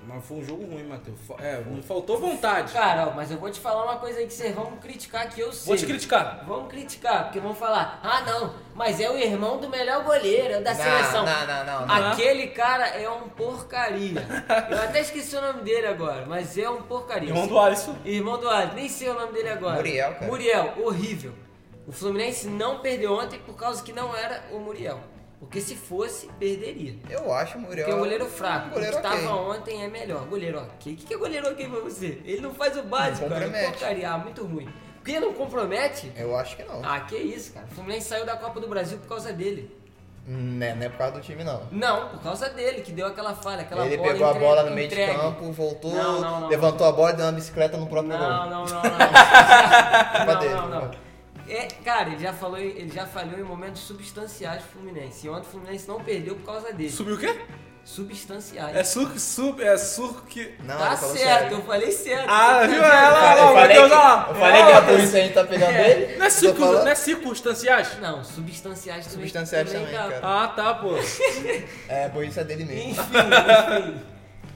Speaker 2: Mas foi um jogo ruim, Matheus. É, não faltou vontade.
Speaker 3: Cara, ó, mas eu vou te falar uma coisa aí que vocês vão criticar que eu sei.
Speaker 2: Vou te criticar.
Speaker 3: Vão criticar, porque vão falar, ah não, mas é o irmão do melhor goleiro, é da
Speaker 5: Não,
Speaker 3: seleção.
Speaker 5: não, não, não, não.
Speaker 3: Aquele cara é um porcaria. Eu até esqueci o nome dele agora, mas é um porcaria.
Speaker 2: Irmão do Alisson.
Speaker 3: Irmão do Alisson, nem sei o nome dele agora.
Speaker 1: Muriel, cara.
Speaker 3: Muriel, horrível. O Fluminense não perdeu ontem por causa que não era o Muriel. Porque se fosse, perderia.
Speaker 1: Eu acho o Muriel.
Speaker 3: Porque é um goleiro fraco.
Speaker 1: um goleiro
Speaker 3: o que
Speaker 1: ok.
Speaker 3: tava ontem é melhor. Goleiro ok. O que que é goleiro ok pra você? Ele não faz o básico,
Speaker 1: Não
Speaker 3: cara.
Speaker 1: compromete.
Speaker 3: Porcaria, muito ruim. Porque não compromete?
Speaker 1: Eu acho que não.
Speaker 3: Ah, que isso, cara. O Fluminense saiu da Copa do Brasil por causa dele.
Speaker 1: Né, não é por causa do time, não.
Speaker 3: Não, por causa dele, que deu aquela falha, aquela
Speaker 1: Ele
Speaker 3: bola
Speaker 1: pegou a bola no meio
Speaker 3: entregue.
Speaker 1: de campo, voltou,
Speaker 3: Não, não, não,
Speaker 1: levantou a bola e deu uma bicicleta no próprio
Speaker 3: Não,
Speaker 1: gol.
Speaker 3: não, não, não.
Speaker 1: dele,
Speaker 3: não, não, não. É, cara, ele já falou, ele já falhou em momentos substanciais do Fluminense. E ontem o Fluminense não perdeu por causa dele.
Speaker 2: Subiu o quê?
Speaker 3: Substanciais.
Speaker 2: É surco, sub, é surco que.
Speaker 1: Não,
Speaker 3: tá certo,
Speaker 1: sério.
Speaker 3: eu falei certo.
Speaker 2: Ah, viu? Ela, ela,
Speaker 5: Eu falei,
Speaker 2: Matheus,
Speaker 5: que,
Speaker 2: ó.
Speaker 5: eu falei que a polícia a gente tá pegando
Speaker 3: É.
Speaker 5: ele.
Speaker 2: Não é,
Speaker 1: falando-
Speaker 2: não é circunstanciais?
Speaker 3: Não, substanciais também.
Speaker 1: Substanciais também,
Speaker 3: dá-
Speaker 1: cara.
Speaker 2: Ah, tá, pô.
Speaker 1: É, por isso é dele mesmo.
Speaker 3: Enfim, enfim.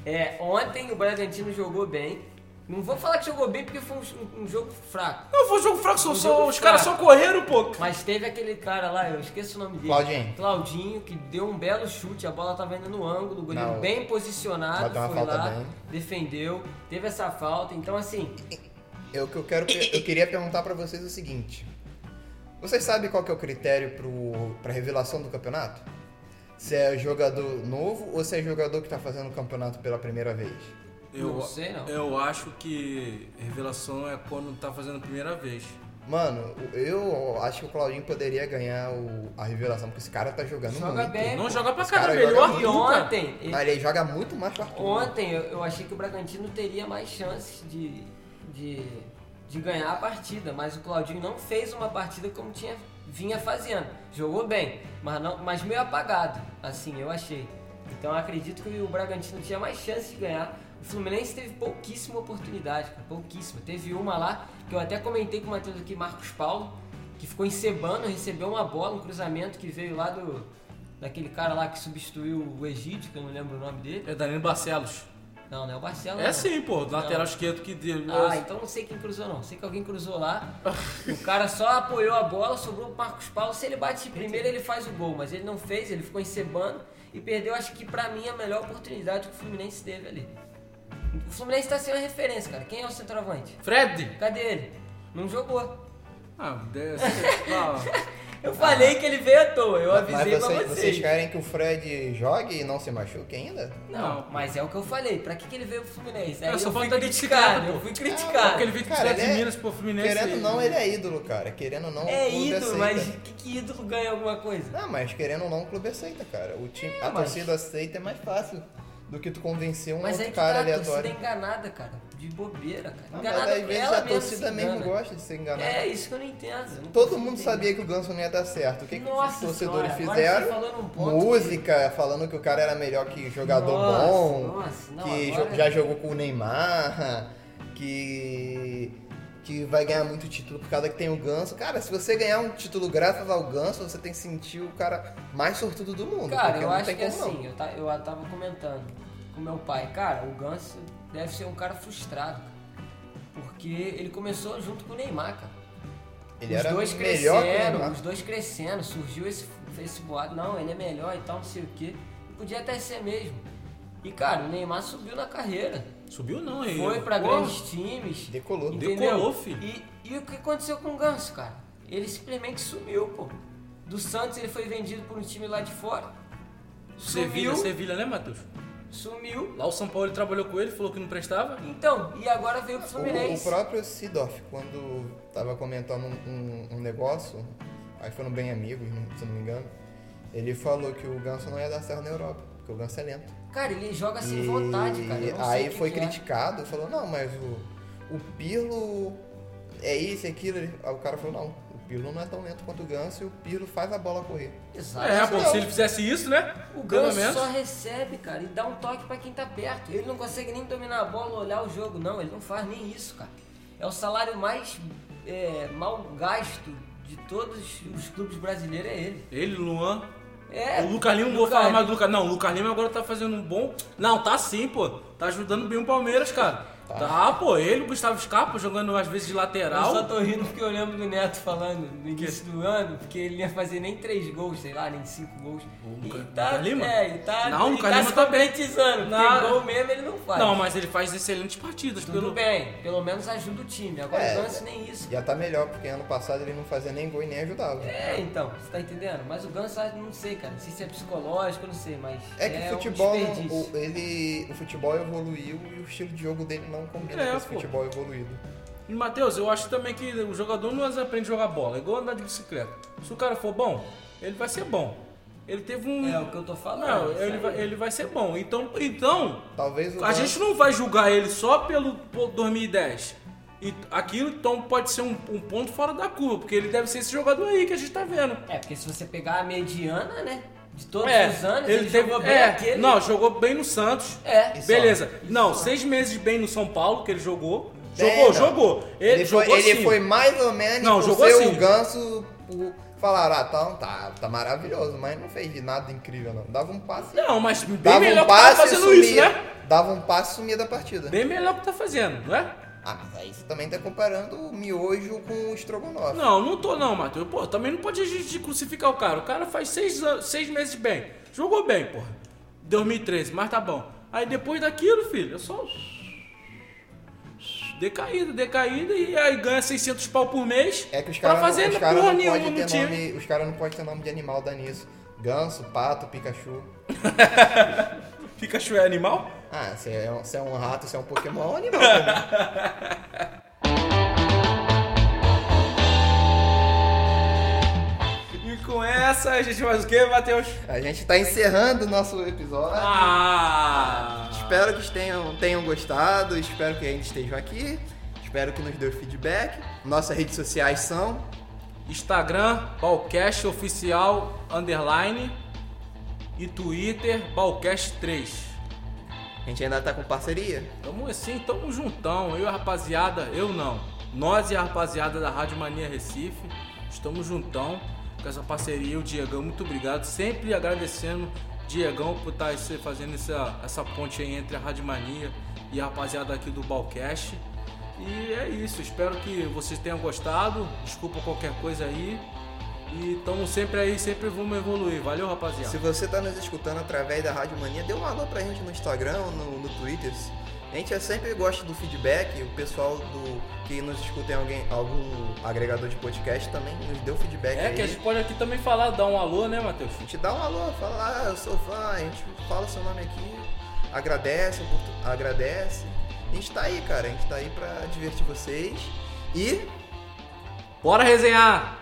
Speaker 3: É, ontem o Bragantino jogou bem. Não vou falar que jogou bem porque foi um, um jogo fraco.
Speaker 2: Não, foi um jogo fraco, só,
Speaker 3: Um
Speaker 2: só- os caras só correram, pô.
Speaker 3: Mas teve aquele cara lá, eu esqueço o nome dele.
Speaker 1: Claudinho.
Speaker 3: Claudinho, que deu um belo chute, a bola tava indo no ângulo, o goleiro
Speaker 1: Não.
Speaker 3: bem posicionado, foi
Speaker 1: falta
Speaker 3: lá,
Speaker 1: bem.
Speaker 3: defendeu, teve essa falta. Então, assim,
Speaker 1: Eu, que eu, quero, eu queria perguntar pra vocês o seguinte. Vocês sabem qual que é o critério pro, pra revelação do campeonato? Se é jogador novo ou se é jogador que tá fazendo o campeonato pela primeira vez?
Speaker 2: Eu,
Speaker 3: Não sei, não.
Speaker 2: Eu acho que revelação é quando tá fazendo a primeira vez.
Speaker 1: Mano, eu acho que o Claudinho poderia ganhar o- a revelação, porque esse cara tá jogando
Speaker 3: Joga
Speaker 1: muito.
Speaker 3: bem.
Speaker 2: Não
Speaker 3: pô.
Speaker 2: joga pra
Speaker 1: Os cara
Speaker 2: caramba,
Speaker 1: joga
Speaker 2: melhor
Speaker 1: muito.
Speaker 3: e
Speaker 2: Arthur, cara.
Speaker 3: ontem, ele-
Speaker 1: Mas ele joga muito mais que o Arthur.
Speaker 3: ontem eu, eu achei que o Bragantino teria mais chances de, de, de ganhar a partida, mas o Claudinho não fez uma partida como tinha vinha fazendo. Jogou bem, mas, não, mas meio apagado, assim, eu achei. Então eu acredito que o Bragantino tinha mais chance de ganhar. O Fluminense teve pouquíssima oportunidade, cara, pouquíssima. Teve uma lá, que eu até comentei com o Matheus aqui, Marcos Paulo, que ficou encebando, recebeu uma bola, um cruzamento que veio lá do. daquele cara lá que substituiu o Egídio, que eu não lembro o nome dele.
Speaker 2: É Danilo Barcelos.
Speaker 3: Não, não é o Barcelos.
Speaker 2: É
Speaker 3: não.
Speaker 2: sim, pô, do lateral
Speaker 3: Não.
Speaker 2: esquerdo que deu.
Speaker 3: Ah, então não sei quem cruzou não. Sei que alguém cruzou lá. o cara só apoiou a bola, sobrou o Marcos Paulo. Se ele bate primeiro, ele faz o gol. Mas ele não fez, ele ficou encebando e perdeu, acho que pra mim, a melhor oportunidade que o Fluminense teve ali. O Fluminense tá sem uma referência, cara. Quem é o centroavante?
Speaker 2: Fred!
Speaker 3: Cadê ele? Não jogou.
Speaker 2: Ah. Ah,
Speaker 3: Eu falei que ele veio à toa, eu
Speaker 1: Mas
Speaker 3: avisei pra
Speaker 1: vocês,
Speaker 3: vocês.
Speaker 1: vocês querem que o Fred jogue e não se machuque ainda?
Speaker 3: Não, mas é o que eu falei. Pra que, que ele veio pro Fluminense? Aí
Speaker 2: É,
Speaker 3: eu,
Speaker 2: só
Speaker 3: fui
Speaker 2: falta de
Speaker 3: criticado, eu fui
Speaker 2: porque
Speaker 3: criticado.
Speaker 2: ele veio
Speaker 1: Cara,
Speaker 2: de
Speaker 1: é-
Speaker 2: Minas pro Fluminense.
Speaker 1: Querendo ou não, ele é ídolo, cara. Querendo ou não,
Speaker 3: É
Speaker 1: o clube
Speaker 3: ídolo,
Speaker 1: aceita.
Speaker 3: mas que, que ídolo ganha alguma coisa?
Speaker 1: Não, mas querendo ou não, o clube aceita, cara. O time, a
Speaker 3: É, mas-
Speaker 1: torcida aceita é mais fácil do que tu convencer um
Speaker 3: Mas
Speaker 1: outro
Speaker 3: é que
Speaker 1: cara
Speaker 3: tá,
Speaker 1: aleatório.
Speaker 3: é enganada, cara. De bobeira, cara.
Speaker 1: Não, mas
Speaker 3: Enganada
Speaker 1: às vezes a torcida mesmo gosta de ser enganada.
Speaker 3: É isso que eu não entendo. não
Speaker 1: Todo mundo
Speaker 3: entender.
Speaker 1: sabia que o Ganso não ia dar certo. O que, que
Speaker 3: Nossa
Speaker 1: os torcedores
Speaker 3: senhora,
Speaker 1: fizeram?
Speaker 3: falou num ponto
Speaker 1: Música, falando que o cara era melhor que jogador
Speaker 3: Nossa,
Speaker 1: bom,
Speaker 3: nossa, não,
Speaker 1: que já jogou com o Neymar, que que vai ganhar muito título por causa que tem o Ganso. Cara, se você ganhar um título graças ao Ganso, você tem que sentir o cara mais sortudo do mundo.
Speaker 3: Cara, eu acho que assim, eu, ta- eu tava comentando com meu pai, cara, o Ganso deve ser um cara frustrado, cara. Porque ele começou junto com o Neymar, cara.
Speaker 1: Ele
Speaker 3: os
Speaker 1: era
Speaker 3: dois
Speaker 1: Neymar.
Speaker 3: os dois crescendo, surgiu esse, esse boato, não, ele é melhor e tal, não sei o quê. Podia até ser mesmo. E cara, o Neymar subiu na carreira.
Speaker 2: Subiu não, aí.
Speaker 3: Foi pra grandes times.
Speaker 1: Decolou.
Speaker 3: Entendeu?
Speaker 2: Decolou, filho.
Speaker 3: E, e o que aconteceu com o Ganso, cara? Ele simplesmente sumiu, pô. Do Santos ele foi vendido por um time lá de fora.
Speaker 2: Sevilha,
Speaker 3: Sumiu,
Speaker 2: Sevilha, né, Matheus?
Speaker 3: sumiu.
Speaker 2: Lá o São Paulo ele trabalhou com ele, falou que não prestava.
Speaker 3: Então, e agora veio pro
Speaker 1: O, o
Speaker 3: Fluminense.
Speaker 1: próprio Sidorf, quando tava comentando um, um- um negócio, aí foram bem amigos, não- se não me engano, ele falou que o Ganso não ia dar certo na Europa, Ganso é lento.
Speaker 3: Cara, ele joga sem
Speaker 1: E
Speaker 3: vontade, cara. Eu
Speaker 1: aí
Speaker 3: que
Speaker 1: foi
Speaker 3: que é.
Speaker 1: criticado, falou, não, mas o, o Pirlo é isso, é aquilo. Ele- Aí o cara falou, não, o Pirlo não é tão lento quanto o Ganso e o Pirlo faz a bola correr.
Speaker 3: Exato.
Speaker 2: É, pô, se ele fizesse isso, né?
Speaker 3: O Ganso
Speaker 2: menos.
Speaker 3: só recebe, cara, e dá um toque pra quem tá perto. Ele não consegue nem dominar a bola, olhar o jogo, não. Ele não faz nem isso, cara. É o salário mais é, mal gasto de todos os clubes brasileiros, é ele.
Speaker 2: Ele, Luan.
Speaker 3: É.
Speaker 2: o Lucas Lima, não vou falar mais do Lucas. Não, o Lucas Lima agora tá fazendo um bom. Não, tá sim, pô. Tá ajudando bem o Palmeiras, cara. Tá, pô. Ele, o Gustavo Scarpa, jogando às vezes de
Speaker 3: Eu
Speaker 2: lateral.
Speaker 3: só tô rindo porque eu lembro do Neto falando no início do ano, porque ele não ia fazer nem três gols, sei lá, nem cinco gols.
Speaker 2: O
Speaker 3: e tá,
Speaker 2: Lima?
Speaker 3: É, e tá,
Speaker 2: Não, o
Speaker 3: e tá
Speaker 2: Lima
Speaker 3: se
Speaker 2: tá bem.
Speaker 3: concretizando, porque
Speaker 2: Não.
Speaker 3: gol mesmo ele não faz.
Speaker 2: Não, mas ele faz excelentes partidas.
Speaker 3: Tudo
Speaker 2: Pelo...
Speaker 3: bem, pelo menos ajuda o time. Agora
Speaker 1: É.
Speaker 3: o Ganso nem isso.
Speaker 1: Já tá melhor, porque ano passado ele não fazia nem gol e nem ajudava.
Speaker 3: É, então, você tá entendendo? Mas o Ganso, eu não sei, cara. Não sei se é psicológico, eu não sei, mas.
Speaker 1: É que o
Speaker 3: um
Speaker 1: futebol, o, ele, o futebol evoluiu e o estilo de jogo dele não combina
Speaker 2: É,
Speaker 1: com esse
Speaker 2: pô.
Speaker 1: futebol evoluído.
Speaker 2: E, Matheus, eu acho também que o jogador não aprende a jogar bola. É igual andar de bicicleta. Se o cara for bom, ele vai ser bom. Ele teve um.
Speaker 3: É o que eu tô falando.
Speaker 2: Não, ele vai, ele vai ser bom. Então, então
Speaker 1: Talvez o
Speaker 2: a gente não vai julgar ele só pelo pô, 2010. E aquilo então pode ser um, um ponto fora da curva, porque ele deve ser esse jogador aí que a gente tá vendo.
Speaker 3: É, porque se você pegar a mediana, né? De todos
Speaker 2: É,
Speaker 3: os anos,
Speaker 2: ele,
Speaker 3: ele,
Speaker 2: teve,
Speaker 3: jogou bem
Speaker 2: é,
Speaker 3: aquele.
Speaker 2: Não, jogou bem no Santos.
Speaker 3: É.
Speaker 1: Isso.
Speaker 2: Beleza.
Speaker 3: Isso.
Speaker 2: Não, seis meses bem no São Paulo que ele jogou.
Speaker 1: É,
Speaker 2: Jogou,
Speaker 1: não.
Speaker 2: jogou. Ele,
Speaker 1: Ele, foi,
Speaker 2: jogou
Speaker 1: ele foi mais ou menos
Speaker 2: Não, jogou assim.
Speaker 1: o ganso por falar, ah, tá, tá, tá maravilhoso, mas não fez de nada incrível, não. Dava um passe.
Speaker 2: Não, mas bem
Speaker 1: dava
Speaker 2: melhor
Speaker 1: um
Speaker 2: que tá
Speaker 1: passe
Speaker 2: fazendo
Speaker 1: sumia.
Speaker 2: isso, né?
Speaker 1: Dava um passe e sumia da partida.
Speaker 2: Bem melhor que tá fazendo, não é?
Speaker 1: Ah, mas aí você também tá comparando o miojo com o estrogonofe.
Speaker 2: Não, não tô não, Matheus. Pô, também não pode a gente crucificar o cara. O cara faz seis, seis meses bem. Jogou bem, porra. 2013, mas tá bom. Aí depois daquilo, filho, é só... Decaída, decaída, e aí ganha 600 pau por mês
Speaker 1: É que os
Speaker 2: pra
Speaker 1: caras
Speaker 2: fazer
Speaker 1: os cara
Speaker 2: porra
Speaker 1: não
Speaker 2: nenhuma no
Speaker 1: ter
Speaker 2: time.
Speaker 1: nome. Os caras não podem ter nome de animal da nisso. Ganso, pato, Pikachu.
Speaker 2: Pikachu é animal?
Speaker 1: Ah, se é, um- se é um rato, se é um Pokémon, é um animal também.
Speaker 2: E com essa, a gente faz o quê, Matheus?
Speaker 1: A gente tá encerrando o nosso episódio.
Speaker 2: Ah!
Speaker 1: Espero que tenham, tenham gostado, espero que ainda estejam aqui, espero que nos dê o feedback. Nossas redes sociais são
Speaker 2: Instagram, Balcast Oficial Underline e Twitter, Balcast 3.
Speaker 1: A gente ainda tá com parceria.
Speaker 2: Tamo assim, tamo juntão. Eu e a rapaziada, eu não. Nós e a rapaziada da Rádio Mania Recife, estamos juntão com essa parceria. O Diegão, muito obrigado. Sempre agradecendo Diegão por estar fazendo essa, essa ponte aí entre a Rádio Mania e a rapaziada aqui do Balcast. E é isso, espero que vocês tenham gostado. Desculpa qualquer coisa aí. E estamos sempre aí, sempre vamos evoluir. Valeu, rapaziada.
Speaker 1: Se você tá nos escutando através da Rádio Mania, dê um alô pra gente no Instagram no, no Twitter. A gente sempre gosta do feedback, o pessoal do que nos escuta em alguém, algum agregador de podcast também nos deu feedback
Speaker 2: É
Speaker 1: aí.
Speaker 2: que a gente pode aqui também falar, dar um alô, né, Matheus?
Speaker 1: A gente dá um alô, fala, ah, eu sou fã, a gente fala seu nome aqui, agradece, agradece. A gente tá aí, cara, a gente tá aí pra divertir vocês. E
Speaker 2: Bora resenhar!